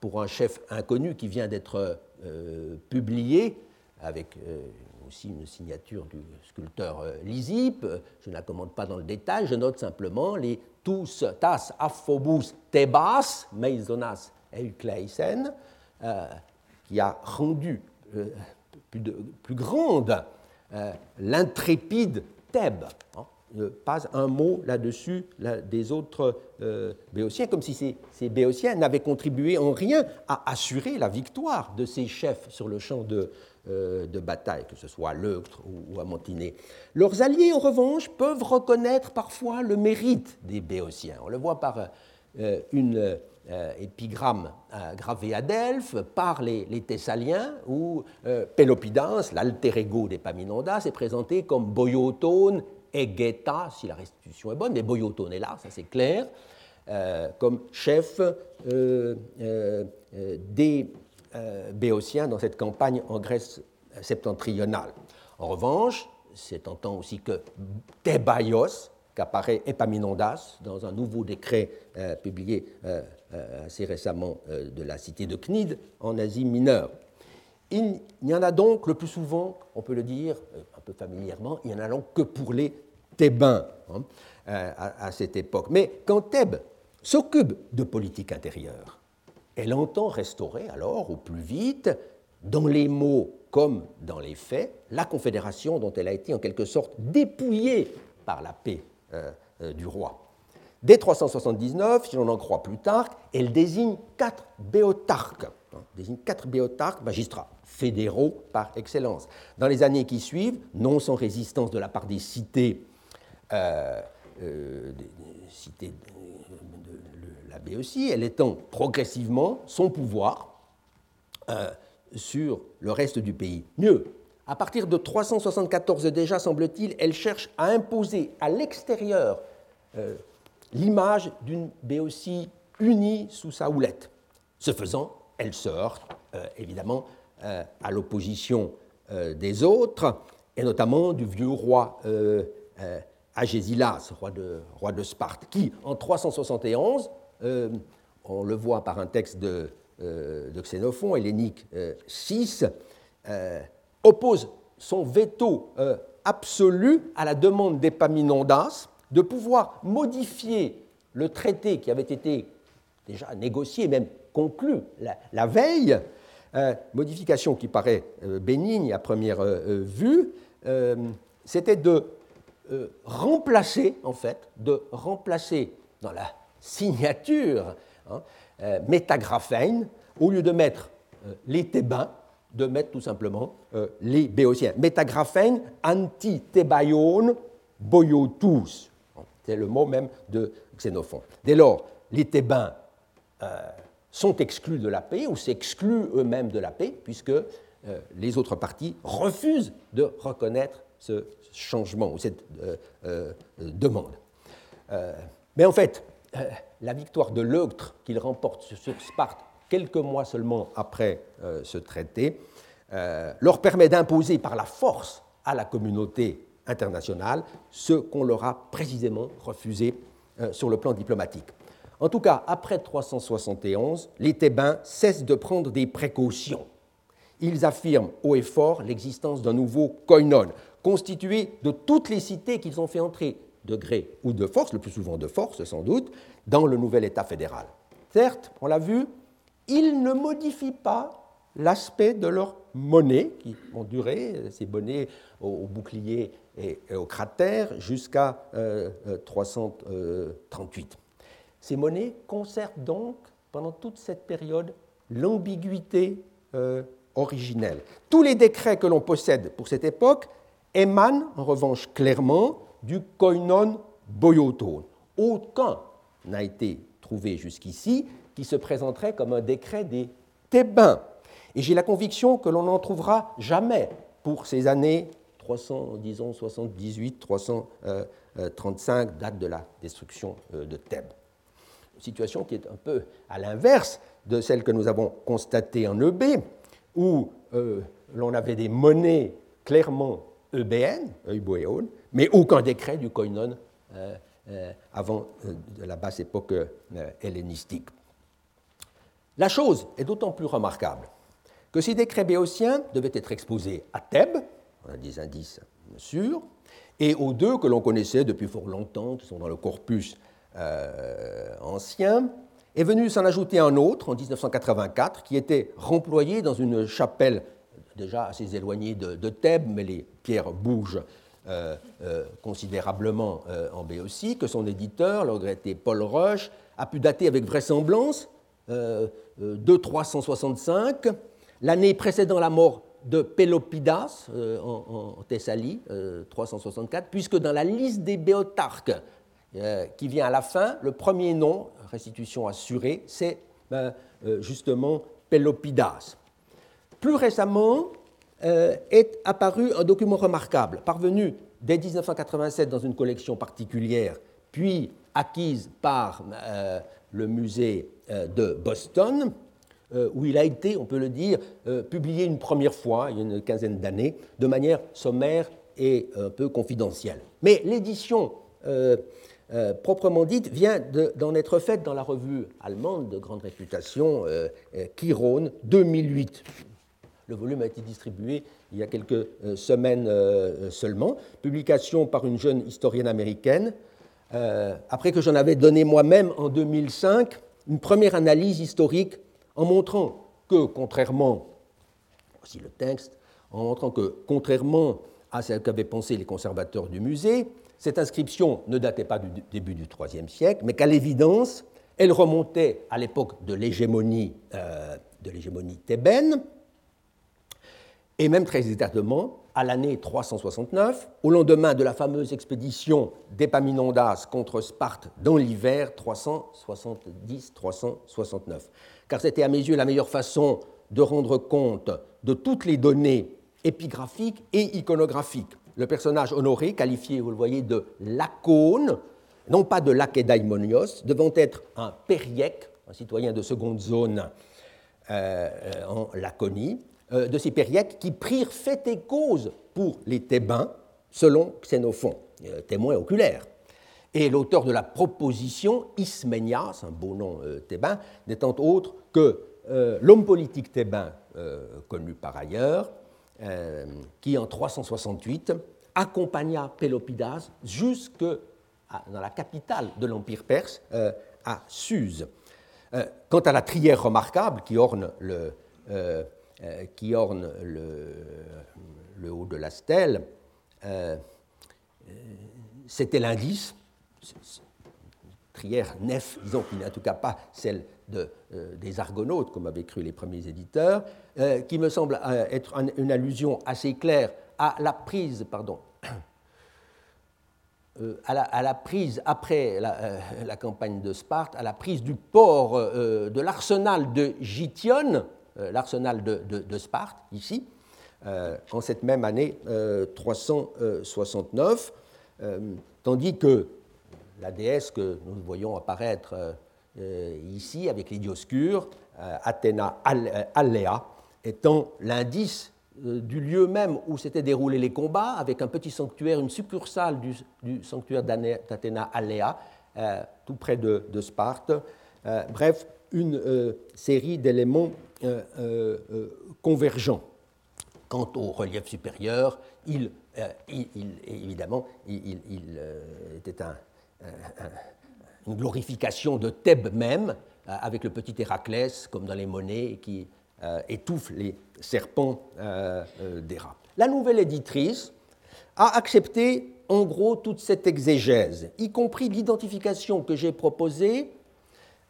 pour un chef inconnu qui vient d'être publié avec aussi une signature du sculpteur euh, Lysippe. Je ne la commande pas dans le détail, je note simplement les tous tas aphobus tebas meisonas eukleisen, euh, qui a rendu euh, plus, de, plus, grande l'intrépide Thèbes. Hein. pas un mot là-dessus des autres béotiens, comme si ces, ces béotiens n'avaient contribué en rien à assurer la victoire de ces chefs sur le champ de, euh, de bataille, que ce soit à Leuctre ou à Montiné. Leurs alliés, en revanche, peuvent reconnaître parfois le mérite des Béotiens. On le voit par euh, une euh, épigramme gravée à Delphes par les, Thessaliens, où Pélopidas, l'alter ego d'Epaminondas, est présenté comme boyotone Egeta, si la restitution est bonne, mais boyotone est là, ça c'est clair, comme chef des euh, béotien dans cette campagne en Grèce septentrionale. En revanche, c'est en temps aussi que Thébaios, qu'apparaît Epaminondas dans un nouveau décret euh, publié euh, assez récemment de la cité de Cnide en Asie mineure. Il n'y en a donc le plus souvent, on peut le dire un peu familièrement, il n'y en a donc que pour les Thébains hein, à, cette époque. Mais quand Thèbes s'occupe de politique intérieure, elle entend restaurer alors au plus vite, dans les mots comme dans les faits, la confédération dont elle a été en quelque sorte dépouillée par la paix euh, euh, du roi. Dès 379, si l'on en croit Plutarque, elle désigne quatre béotarques, hein, désigne quatre béotarques magistrats, fédéraux par excellence. Dans les années qui suivent, non sans résistance de la part des cités, euh, des cités la aussi, elle étend progressivement son pouvoir euh, sur le reste du pays. Mieux, à partir de 374 déjà, semble-t-il, elle cherche à imposer à l'extérieur euh, l'image d'une Béotie unie sous sa houlette. Ce faisant, elle se heurte euh, évidemment à l'opposition des autres, et notamment du vieux roi Agésilas, roi de, roi de Sparte, qui, en 371, euh, on le voit par un texte de, euh, Xénophon, Hellénique 6, euh, oppose son veto absolu à la demande d'Epaminondas de pouvoir modifier le traité qui avait été déjà négocié, même conclu la, veille, modification qui paraît bénigne à première vue, c'était de remplacer, en fait, de remplacer dans la signature hein, euh, au lieu de mettre euh, les Thébains, de mettre tout simplement euh, les Béotiens. Métagraphène, anti-Thébaion, boyotus. C'est le mot même de Xénophon. Dès lors, les Thébains sont exclus de la paix ou s'excluent eux-mêmes de la paix, puisque les autres parties refusent de reconnaître ce changement ou cette demande. mais en fait, euh, la victoire de Leuctre qu'il remporte sur Sparte quelques mois seulement après euh, ce traité euh, leur permet d'imposer par la force à la communauté internationale ce qu'on leur a précisément refusé sur le plan diplomatique. En tout cas, après 371, les Thébains cessent de prendre des précautions. Ils affirment haut et fort l'existence d'un nouveau koinon, constitué de toutes les cités qu'ils ont fait entrer de gré ou de force, le plus souvent de force sans doute, dans le nouvel État fédéral. Certes, on l'a vu, ils ne modifient pas l'aspect de leur monnaie, qui ont duré, ces bonnets au, bouclier et, au cratère, jusqu'à 338. Euh, euh, ces monnaies conservent donc, pendant toute cette période, l'ambiguïté euh, originelle. Tous les décrets que l'on possède pour cette époque émanent, en revanche, clairement du koinon boyotone. Aucun n'a été trouvé jusqu'ici qui se présenterait comme un décret des Thébains. Et j'ai la conviction que l'on n'en trouvera jamais pour ces années 300, disons 78, 335, date de la destruction euh, de Thèbes. Situation qui est un peu à l'inverse de celle que nous avons constatée en EB, où euh, l'on avait des monnaies clairement eubéennes, euboéones, mais aucun décret du koinon euh, avant de la basse époque hellénistique. La chose est d'autant plus remarquable que ces décrets béotiens devaient être exposés à Thèbes, on a des indices sûrs, et aux deux que l'on connaissait depuis fort longtemps, qui sont dans le corpus euh, ancien, est venu s'en ajouter un autre en 1984 qui était remployé dans une chapelle déjà assez éloignée de, Thèbes, mais les pierres bougent euh, euh, considérablement en Béotie, que son éditeur, le regretté Paul Roche, a pu dater avec vraisemblance de 365 l'année précédant la mort de Pélopidas euh, en, Thessalie, 364, euh, puisque dans la liste des béotarques euh, qui vient à la fin, le premier nom, restitution assurée, c'est justement Pélopidas. Plus récemment est apparu un document remarquable, parvenu dès 1987 dans une collection particulière, puis acquise par le musée de Boston, euh, où il a été, on peut le dire, euh, publié une première fois, il y a une quinzaine d'années, de manière sommaire et un peu confidentielle. Mais l'édition euh, proprement dite vient d'en être faite dans la revue allemande de grande réputation, Chiron 2008. Le volume a été distribué il y a quelques semaines seulement, publication par une jeune historienne américaine, après que j'en avais donné moi-même en 2005 une première analyse historique en montrant que, contrairement, voici le texte, en montrant que, contrairement à ce qu'avaient pensé les conservateurs du musée, cette inscription ne datait pas du début du IIIe siècle, mais qu'à l'évidence, elle remontait à l'époque de l'hégémonie euh, thébaine, et même très exactement à l'année 369, au lendemain de la fameuse expédition d'Épaminondas contre Sparte dans l'hiver 370-369 car c'était à mes yeux la meilleure façon de rendre compte de toutes les données épigraphiques et iconographiques. Le personnage honoré, qualifié, vous le voyez, de lacone, non pas de lakédaimonios, devant être un périèque, un citoyen de seconde zone euh, en Laconie, euh, de ces périèques qui prirent fait et cause pour les Thébains, selon Xénophon, euh, témoin oculaire et l'auteur de la proposition, Isménias, un beau nom euh, thébain, n'étant autre que euh, l'homme politique thébain, connu par ailleurs, qui en 368 accompagna Pélopidas jusque dans la capitale de l'Empire perse, à Suse. quant à la trière remarquable qui orne le, qui orne le, haut de la stèle, c'était l'indice trière nef, disons, qui n'est en tout cas pas celle de, euh, des Argonautes, comme avaient cru les premiers éditeurs, euh, qui me semble euh, être une allusion assez claire à la prise, pardon, à la, prise après la, campagne de Sparte, à la prise du port de l'arsenal de Gityon, l'arsenal de, Sparte, ici, en cette même année 369, tandis que la déesse que nous voyons apparaître euh, ici avec les Dioscures, euh, Athéna Alléa, étant l'indice euh, du lieu même où s'étaient déroulés les combats, avec un petit sanctuaire, une succursale du, sanctuaire d'Athéna Alléa, tout près de, Sparte. bref, une série d'éléments convergents. Quant au relief supérieur, il évidemment, était une glorification de Thèbes même, avec le petit Héraclès, comme dans les monnaies, qui étouffe les serpents des rats. La nouvelle éditrice a accepté en gros toute cette exégèse, y compris l'identification que j'ai proposée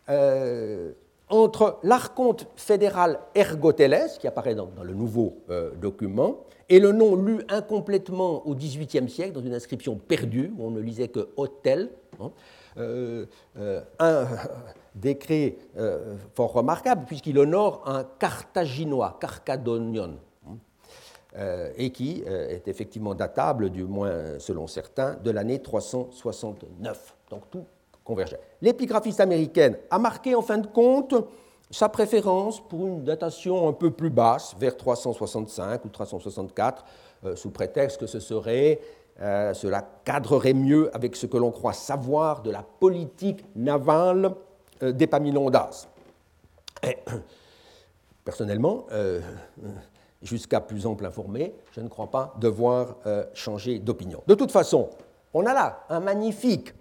euh, entre l'archonte fédéral Ergoteles, qui apparaît dans, le nouveau euh, document, et le nom lu incomplètement au XVIIIe siècle dans une inscription perdue, où on ne lisait que hôtel, hein, euh, un décret fort remarquable, puisqu'il honore un carthaginois, Carcadonion, euh, et qui euh, est effectivement datable, du moins selon certains, de l'année 369. Donc tout L'épigraphiste américaine a marqué en fin de compte sa préférence pour une datation un peu plus basse, vers 365 ou 364, euh, sous prétexte que ce serait, cela cadrerait mieux avec ce que l'on croit savoir de la politique navale d'Epaminondas. Personnellement, jusqu'à plus ample informé, je ne crois pas devoir euh, changer d'opinion. De toute façon, on a là un magnifique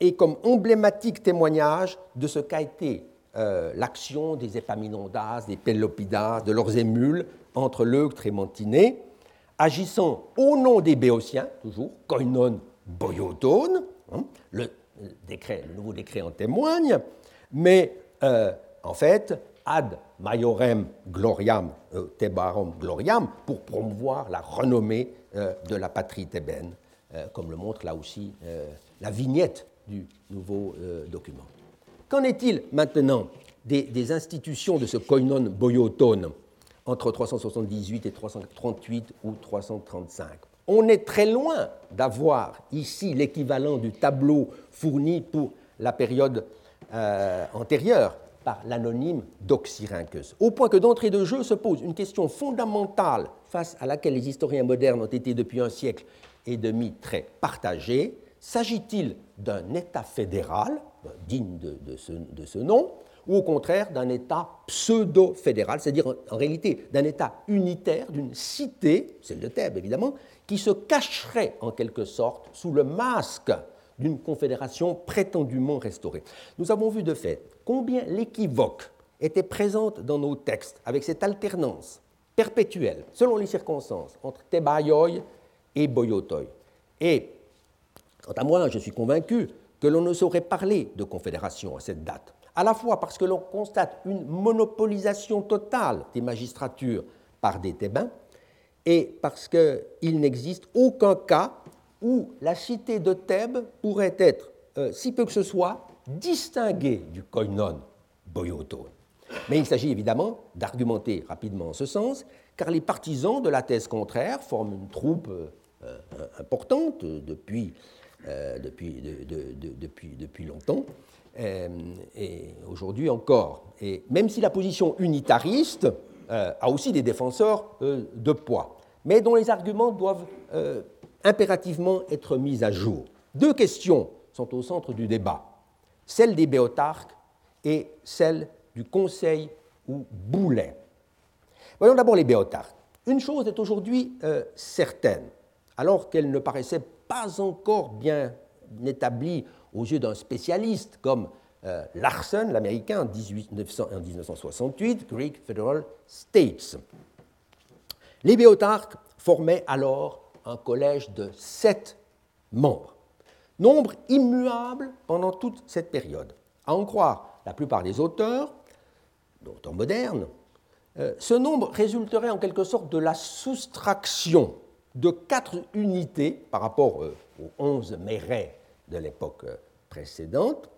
et comme emblématique témoignage de ce qu'a été euh, l'action des Épaminondas, des Pélopidas, de leurs émules entre l'Euctre et agissant au nom des Béotiens, toujours, koinon boiotone, hein, le, décret, le nouveau décret en témoigne, mais euh, en fait, ad maiorem gloriam euh, tebarum gloriam pour promouvoir la renommée euh, de la patrie thébaine, euh, comme le montre là aussi la vignette du nouveau document. Qu'en est-il maintenant des, institutions de ce koinon boyotone entre 378 et 338 ou 335 On est très loin d'avoir ici l'équivalent du tableau fourni pour la période antérieure, par l'anonyme d'Oxyrhynchus, au point que d'entrée de jeu se pose une question fondamentale face à laquelle les historiens modernes ont été depuis un siècle et demi très partagés. S'agit-il d'un État fédéral, digne de, ce, nom, ou au contraire d'un État pseudo-fédéral, c'est-à-dire en, réalité d'un État unitaire, d'une cité, celle de Thèbes évidemment, qui se cacherait en quelque sorte sous le masque d'une confédération prétendument restaurée? Nous avons vu de fait combien l'équivoque était présente dans nos textes, avec cette alternance perpétuelle, selon les circonstances, entre Tebaioi et Boyotoi. Et, quant à moi, je suis convaincu que l'on ne saurait parler de confédération à cette date, à la fois parce que l'on constate une monopolisation totale des magistratures par des Thébains, et parce qu'il n'existe aucun cas où la cité de Thèbes pourrait être, euh, si peu que ce soit, distinguée du koinon boyotone. Mais il s'agit évidemment d'argumenter rapidement en ce sens, car les partisans de la thèse contraire forment une troupe euh, euh, importante depuis, depuis, depuis, depuis, longtemps, et aujourd'hui encore. Et même si la position unitariste a aussi des défenseurs de poids, mais dont les arguments doivent impérativement être mises à jour. Deux questions sont au centre du débat, celle des béotarques et celle du conseil ou boulet. Voyons d'abord les béotarques. Une chose est aujourd'hui euh, certaine, alors qu'elle ne paraissait pas encore bien établie aux yeux d'un spécialiste comme euh, Larsen, l'américain, en, en 1968, Greek Federal States. Les béotarques formaient alors un collège de sept membres, nombre immuable pendant toute cette période. À en croire la plupart des auteurs, d'auteurs modernes, euh, ce nombre résulterait en quelque sorte de la soustraction de quatre unités par rapport euh, aux onze mérets de l'époque euh, précédente.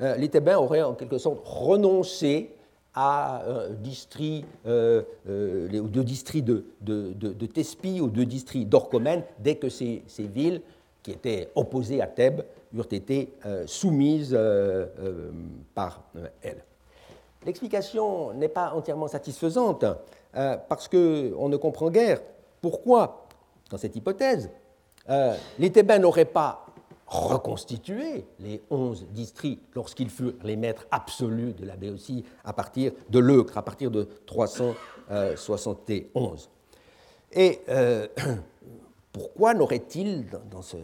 les Thébains auraient en quelque sorte renoncé à district, euh, euh, deux districts de, de, Thespie ou deux districts d'Orchomène, dès que ces, villes, qui étaient opposées à Thèbes, eurent été euh, soumises par elle. L'explication n'est pas entièrement satisfaisante, parce qu'on ne comprend guère pourquoi, dans cette hypothèse, les Thébains n'auraient pas reconstituer les onze districts lorsqu'ils furent les maîtres absolus de la Béotie à partir de l'Eucre, à partir de 371. Et euh, pourquoi n'aurait-il dans, ce,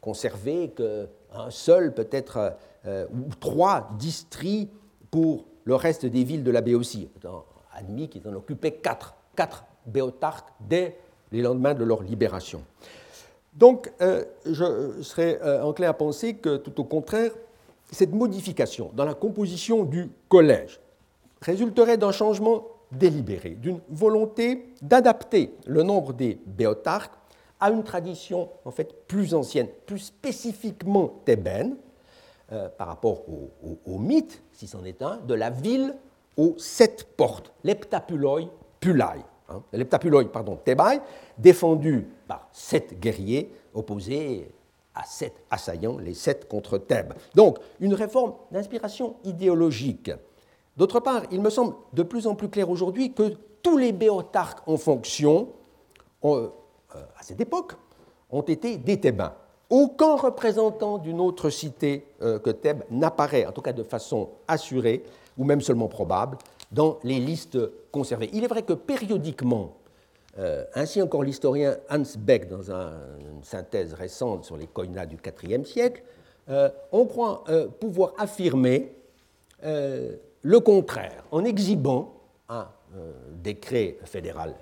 conservé qu'un seul, peut-être, ou trois districts pour le reste des villes de la Béotie? Admis qu'ils en occupaient quatre, quatre béotarques dès les lendemains de leur libération. Donc, je serais enclin à penser que, tout au contraire, cette modification dans la composition du collège résulterait d'un changement délibéré, d'une volonté d'adapter le nombre des béotarques à une tradition en fait plus ancienne, plus spécifiquement thébaine, euh, par rapport au, mythe, si c'en est un, de la ville aux sept portes, l'Eptapuloi Pulai, hein, pardon, Thébaï, défendu par sept guerriers opposés à sept assaillants, les sept contre Thèbes. Donc, une réforme d'inspiration idéologique. D'autre part, il me semble de plus en plus clair aujourd'hui que tous les béotarques en fonction, euh, à cette époque, ont été des Thébains. Aucun représentant d'une autre cité euh, que Thèbes n'apparaît, en tout cas de façon assurée, ou même seulement probable, dans les listes conservées. Il est vrai que périodiquement, euh, ainsi encore l'historien Hans Beck, dans une synthèse récente sur les koinas du IVe siècle, euh, on croit euh, pouvoir affirmer le contraire en exhibant un décret fédéral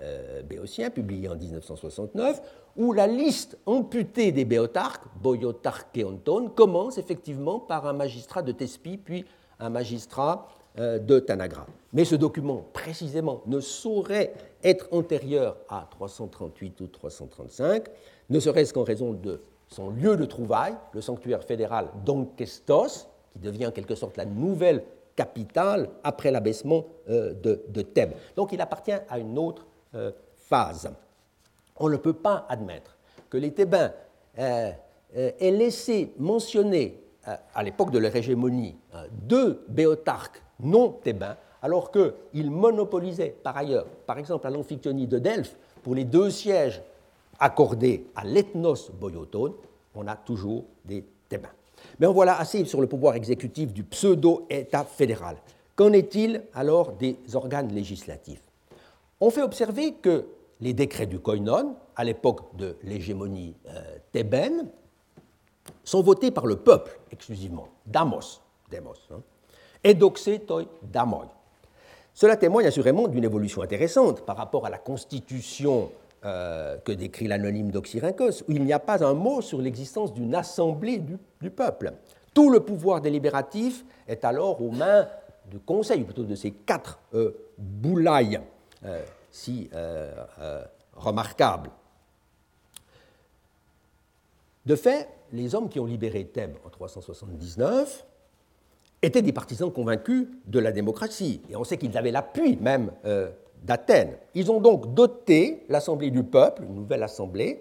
béotien publié en 1969 où la liste amputée des béotarques, Boyotarkeonton, commence effectivement par un magistrat de Thespie puis un magistrat de Tanagra. Mais ce document, précisément, ne saurait être antérieur à 338 ou 335, ne serait-ce qu'en raison de son lieu de trouvaille, le sanctuaire fédéral d'Onkestos, qui devient en quelque sorte la nouvelle capitale après l'abaissement euh, de, Thèbes. Donc il appartient à une autre euh, phase. On ne peut pas admettre que les Thébains aient laissé mentionner à l'époque de leur hégémonie deux béotarques non thébains, alors qu'ils monopolisaient par ailleurs, par exemple à l'amphictyonie de Delphes, pour les deux sièges accordés à l'ethnos boyotone, on a toujours des thébains. Mais en voilà assez sur le pouvoir exécutif du pseudo-État fédéral. Qu'en est-il alors des organes législatifs? On fait observer que les décrets du koinon, à l'époque de l'hégémonie euh, thébaine, sont votés par le peuple exclusivement, damos, demos, hein, toi damoi. Cela témoigne assurément d'une évolution intéressante par rapport à la constitution euh, que décrit l'anonyme d'Oxyrhynchos, où il n'y a pas un mot sur l'existence d'une assemblée du, peuple. Tout le pouvoir délibératif est alors aux mains du conseil, ou plutôt de ces quatre euh, boulailles euh, si euh, remarquables. De fait, les hommes qui ont libéré Thèbes en 379 étaient des partisans convaincus de la démocratie. Et on sait qu'ils avaient l'appui même euh, d'Athènes. Ils ont donc doté l'Assemblée du peuple, une nouvelle Assemblée,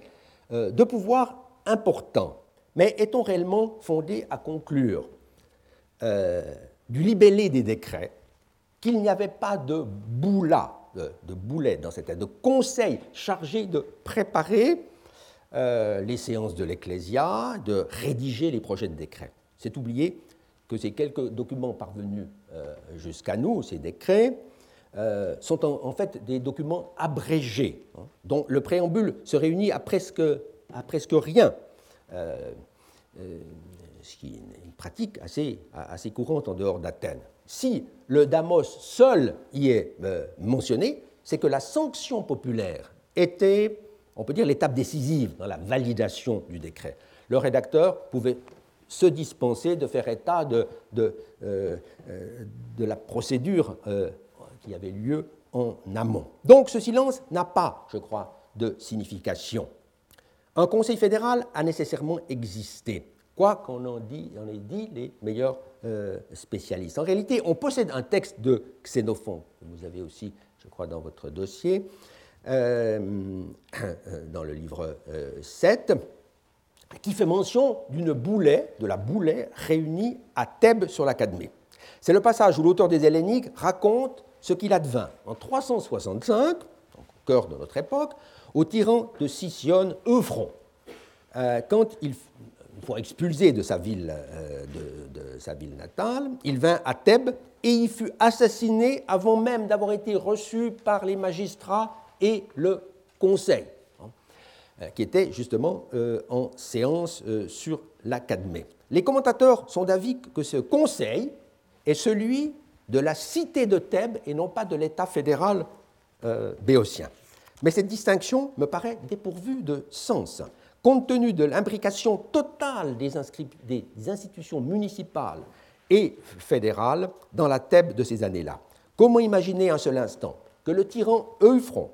euh, de pouvoirs importants. Mais est-on réellement fondé à conclure euh, du libellé des décrets qu'il n'y avait pas de boula, de, boulet dans cette de conseil chargé de préparer les séances de l'Ecclésia, de rédiger les projets de décrets C'est oublié que ces quelques documents parvenus euh, jusqu'à nous, ces décrets, euh, sont en, fait des documents abrégés, hein, dont le préambule se réunit à presque, à presque rien, euh, ce qui est une pratique assez, assez courante en dehors d'Athènes. Si le Damos seul y est mentionné, c'est que la sanction populaire était, on peut dire, l'étape décisive dans la validation du décret. Le rédacteur pouvait se dispenser de faire état de, euh, euh, la procédure euh, qui avait lieu en amont. Donc ce silence n'a pas, je crois, de signification. Un Conseil fédéral a nécessairement existé, quoi qu'on en, dit, ait dit les meilleurs spécialistes. En réalité, on possède un texte de Xénophon, que vous avez aussi, je crois, dans votre dossier, dans le livre 7 qui fait mention d'une boulet, de la boulet réunie à Thèbes sur la Cadmée. C'est le passage où l'auteur des Helléniques raconte ce qu'il advint en 365, au cœur de notre époque, au tyran de Sicyone Euphron, euh, quand il, faut expulser de sa, ville, euh, de, sa ville natale, il vint à Thèbes et y fut assassiné avant même d'avoir été reçu par les magistrats et le conseil. qui était justement en séance sur l'Académie. Les commentateurs sont d'avis que ce conseil est celui de la cité de Thèbes et non pas de l'État fédéral béotien. Mais cette distinction me paraît dépourvue de sens. Compte tenu de l'imbrication totale des, des, institutions municipales et fédérales dans la Thèbes de ces années-là, comment imaginer un seul instant que le tyran Euphron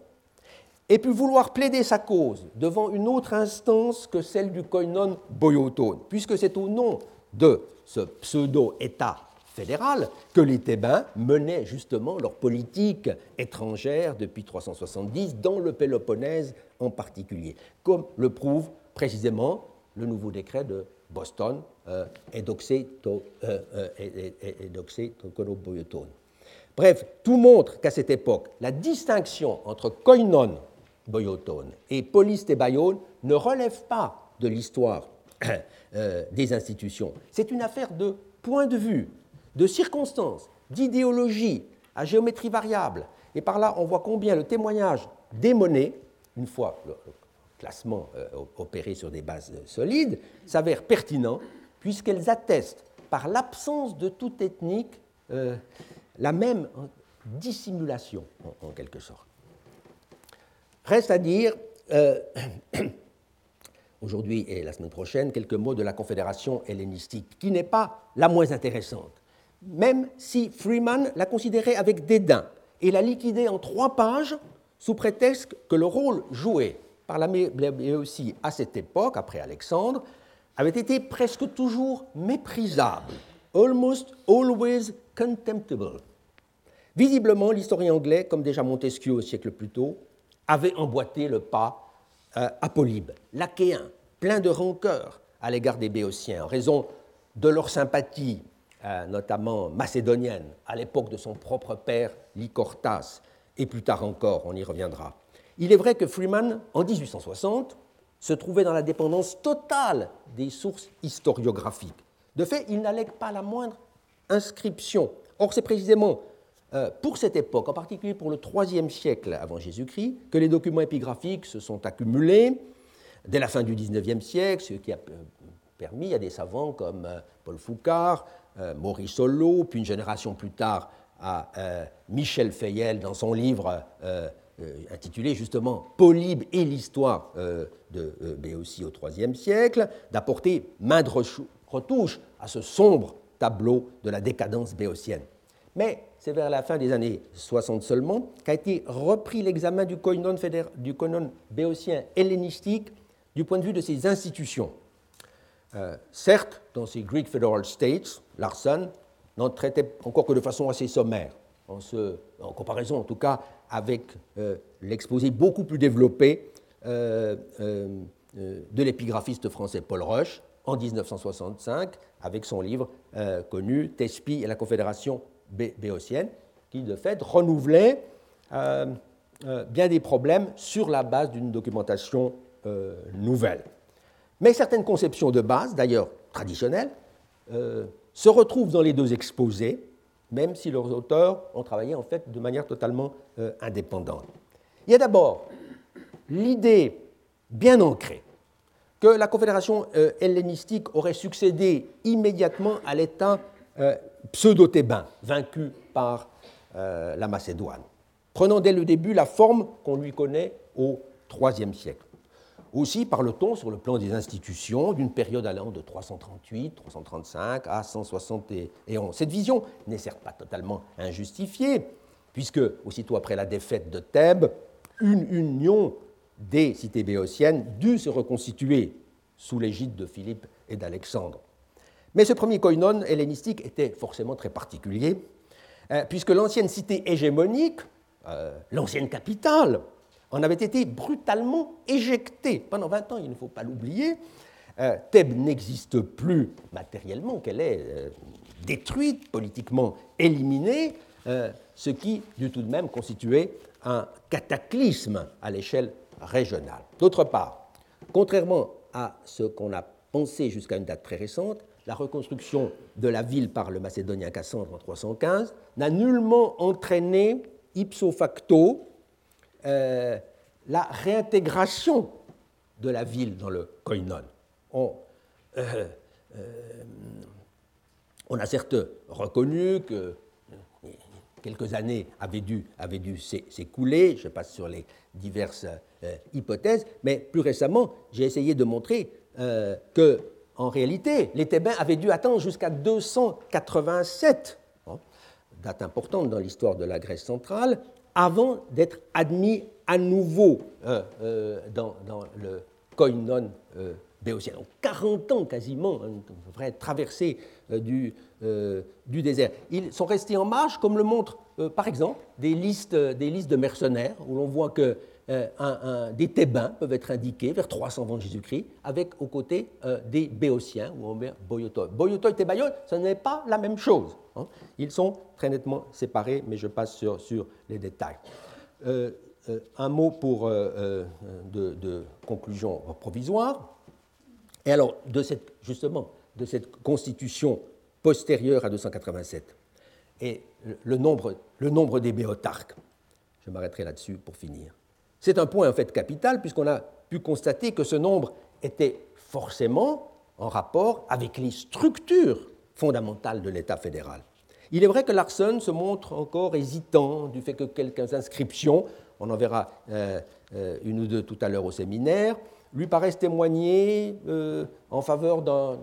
ait pu vouloir plaider sa cause devant une autre instance que celle du koinon boyotone, puisque c'est au nom de ce pseudo-État fédérale que les Thébains menaient justement leur politique étrangère depuis 370, dans le Péloponnèse en particulier, comme le prouve précisément le nouveau décret de Boston, euh, to, euh, euh Bref, tout montre qu'à cette époque, la distinction entre koinon boyotone et polis thébaïon ne relève pas de l'histoire euh, des institutions. C'est une affaire de point de vue de circonstances, d'idéologies à géométrie variable. Et par là, on voit combien le témoignage des monnaies, une fois le classement euh, opéré sur des bases euh, solides, s'avère pertinent, puisqu'elles attestent, par l'absence de toute ethnique, la même dissimulation, en, quelque sorte. Reste à dire, aujourd'hui et la semaine prochaine, quelques mots de la Confédération hellénistique, qui n'est pas la moins intéressante même si Freeman la considérait avec dédain et la liquidait en trois pages sous prétexte que le rôle joué par la aussi à cette époque, après Alexandre, avait été presque toujours méprisable, almost always contemptible. Visiblement, l'historien anglais, comme déjà Montesquieu au siècle plus tôt, avait emboîté le pas euh, à Polybe, l'achéen, plein de rancœur à l'égard des Béotiens, en raison de leur sympathie euh, notamment macédonienne, à l'époque de son propre père Lycortas, et plus tard encore, on y reviendra. Il est vrai que Freeman, en 1860, se trouvait dans la dépendance totale des sources historiographiques. De fait, il n'allègue pas la moindre inscription. Or, c'est précisément euh, pour cette époque, en particulier pour le IIIe siècle avant Jésus-Christ, que les documents épigraphiques se sont accumulés dès la fin du XIXe siècle, ce qui a permis à des savants comme euh, Paul Foucard, euh, Maurice Solo, puis une génération plus tard à euh, Michel Fayel dans son livre euh, intitulé justement Polybe et l'histoire de Béotie au IIIe siècle, d'apporter main de retouche à ce sombre tableau de la décadence béotienne. Mais c'est vers la fin des années 60 seulement qu'a été repris l'examen du koinon, du béotien hellénistique du point de vue de ses institutions. Euh, certes, dans ces Greek Federal States, Larson n'en traitait encore que de façon assez sommaire, en, comparaison en tout cas avec euh, l'exposé beaucoup plus développé euh, de l'épigraphiste français Paul Roche en 1965, avec son livre connu Thespie et la Confédération béotienne, qui de fait renouvelait bien des problèmes sur la base d'une documentation nouvelle. Mais certaines conceptions de base, d'ailleurs traditionnelles, euh, se retrouvent dans les deux exposés, même si leurs auteurs ont travaillé en fait de manière totalement euh, indépendante. Il y a d'abord l'idée bien ancrée que la confédération euh, hellénistique aurait succédé immédiatement à l'État pseudo-thébain, vaincu par la Macédoine, prenant dès le début la forme qu'on lui connaît au IIIe siècle. Aussi parle-t-on sur le plan des institutions d'une période allant de 338, 335 à 171. Cette vision n'est certes pas totalement injustifiée, puisque aussitôt après la défaite de Thèbes, une union des cités béotiennes dut se reconstituer sous l'égide de Philippe et d'Alexandre. Mais ce premier koinon hellénistique était forcément très particulier, euh, puisque l'ancienne cité hégémonique, euh, l'ancienne capitale, en avait été brutalement éjectée pendant 20 ans, il ne faut pas l'oublier. Euh, Thèbes n'existe plus matériellement, qu'elle est détruite, politiquement éliminée, ce qui dut tout de même constituer un cataclysme à l'échelle régionale. D'autre part, contrairement à ce qu'on a pensé jusqu'à une date très récente, la reconstruction de la ville par le Macédonien Cassandre en 315 n'a nullement entraîné ipso facto euh, la réintégration de la ville dans le koinon. On, euh, on a certes reconnu que quelques années avaient dû s'écouler, je passe sur les diverses hypothèses, mais plus récemment, j'ai essayé de montrer que en réalité, les Thébains avaient dû attendre jusqu'à 287, hein, date importante dans l'histoire de la Grèce centrale, avant d'être admis à nouveau euh, euh, dans, le koinon euh, béotien. Donc 40 ans quasiment, hein, une vraie traversée du, du, désert. Ils sont restés en marche, comme le montrent par exemple des listes, des listes de mercenaires, où l'on voit que euh, des Thébains peuvent être indiqués vers 300 avant Jésus-Christ, avec aux côtés euh, des Béotiens, ou met Boyotoi. Boyotoi et ce n'est pas la même chose. Hein. Ils sont très nettement séparés, mais je passe sur, les détails. Euh, un mot pour, de, conclusion provisoire. Et alors, justement, de cette constitution postérieure à 287, et le nombre, le nombre des béotarques. Je m'arrêterai là-dessus pour finir. C'est un point en fait capital puisqu'on a pu constater que ce nombre était forcément en rapport avec les structures fondamentales de l'État fédéral. Il est vrai que Larson se montre encore hésitant du fait que quelques inscriptions, on en verra euh, euh, une ou deux tout à l'heure au séminaire, lui paraissent témoigner euh, en faveur d'un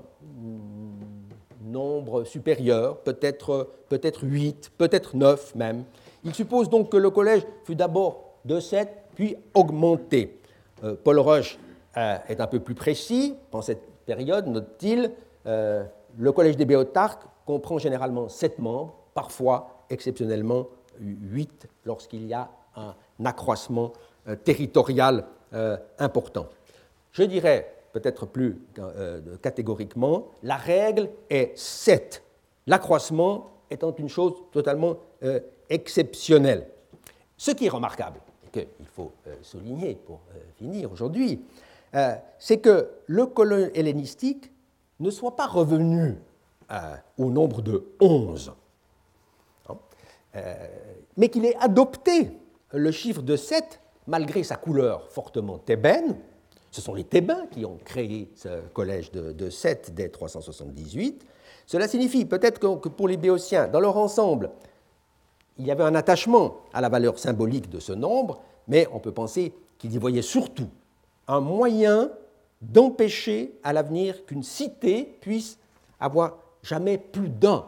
nombre supérieur, peut-être peut-être 8, peut-être 9 même. Il suppose donc que le collège fut d'abord de 7 puis augmenter. Euh, Paul Roche euh, est un peu plus précis. En cette période, note-t-il, euh, le Collège des Béotarques comprend généralement sept membres, parfois exceptionnellement huit lorsqu'il y a un accroissement territorial important. Je dirais peut-être plus catégoriquement, la règle est sept, l'accroissement étant une chose totalement exceptionnelle. Ce qui est remarquable, qu'il faut euh, souligner pour euh, finir aujourd'hui, euh, c'est que le colon hellénistique ne soit pas revenu au nombre de 11, hein, mais qu'il ait adopté le chiffre de 7 malgré sa couleur fortement thébaine. Ce sont les Thébains qui ont créé ce collège de, de 7 dès 378. Cela signifie peut-être que pour les Béotiens, dans leur ensemble, il y avait un attachement à la valeur symbolique de ce nombre, mais on peut penser qu'il y voyait surtout un moyen d'empêcher à l'avenir qu'une cité puisse avoir jamais plus d'un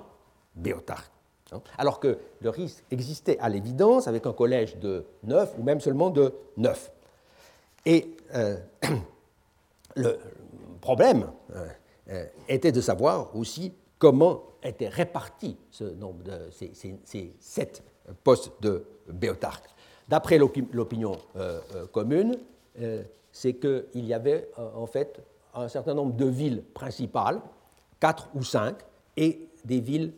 béotarque. Hein. Alors que le risque existait à l'évidence avec un collège de neuf ou même seulement de neuf. Et euh, le problème euh, euh, était de savoir aussi comment était réparti ce nombre de ces, sept postes de béotarques. D'après l'opinion euh, euh, commune, euh, c'est qu'il y avait en fait un certain nombre de villes principales, quatre ou cinq, et des villes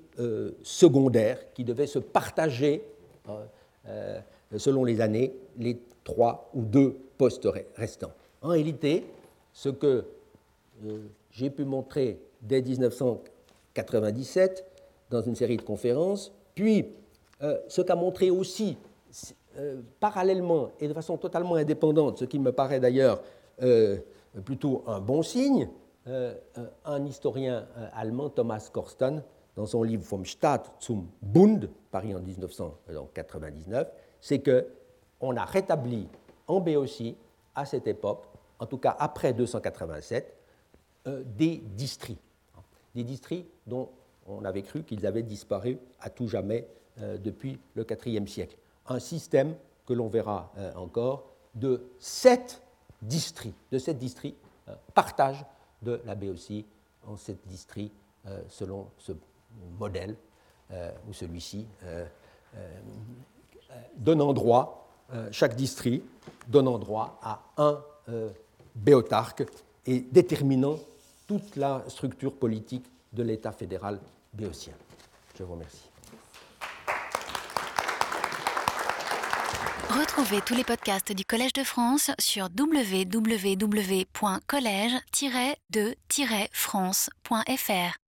secondaires qui devaient se partager, selon les années, les trois ou deux postes restants. En réalité, ce que j'ai pu montrer dès 1997 dans une série de conférences, puis ce qu'a montré aussi euh, parallèlement et de façon totalement indépendante, ce qui me paraît d'ailleurs euh, plutôt un bon signe, euh, un historien allemand, Thomas Korsten, dans son livre Vom Staat zum Bund, paru en 1999, c'est qu'on a rétabli en Béotie, à cette époque, en tout cas après 287, des districts. Des districts dont on avait cru qu'ils avaient disparu à tout jamais depuis le IVe siècle. Un système que l'on verra euh, encore de sept districts, de sept districts, euh, partage de la BOC en sept districts euh, selon ce modèle ou celui-ci, donnant droit, chaque district donnant droit à un béotarque et déterminant toute la structure politique de l'État fédéral béotien. Je vous remercie. Retrouvez tous les podcasts du Collège de France sur www.collège-de-france.fr.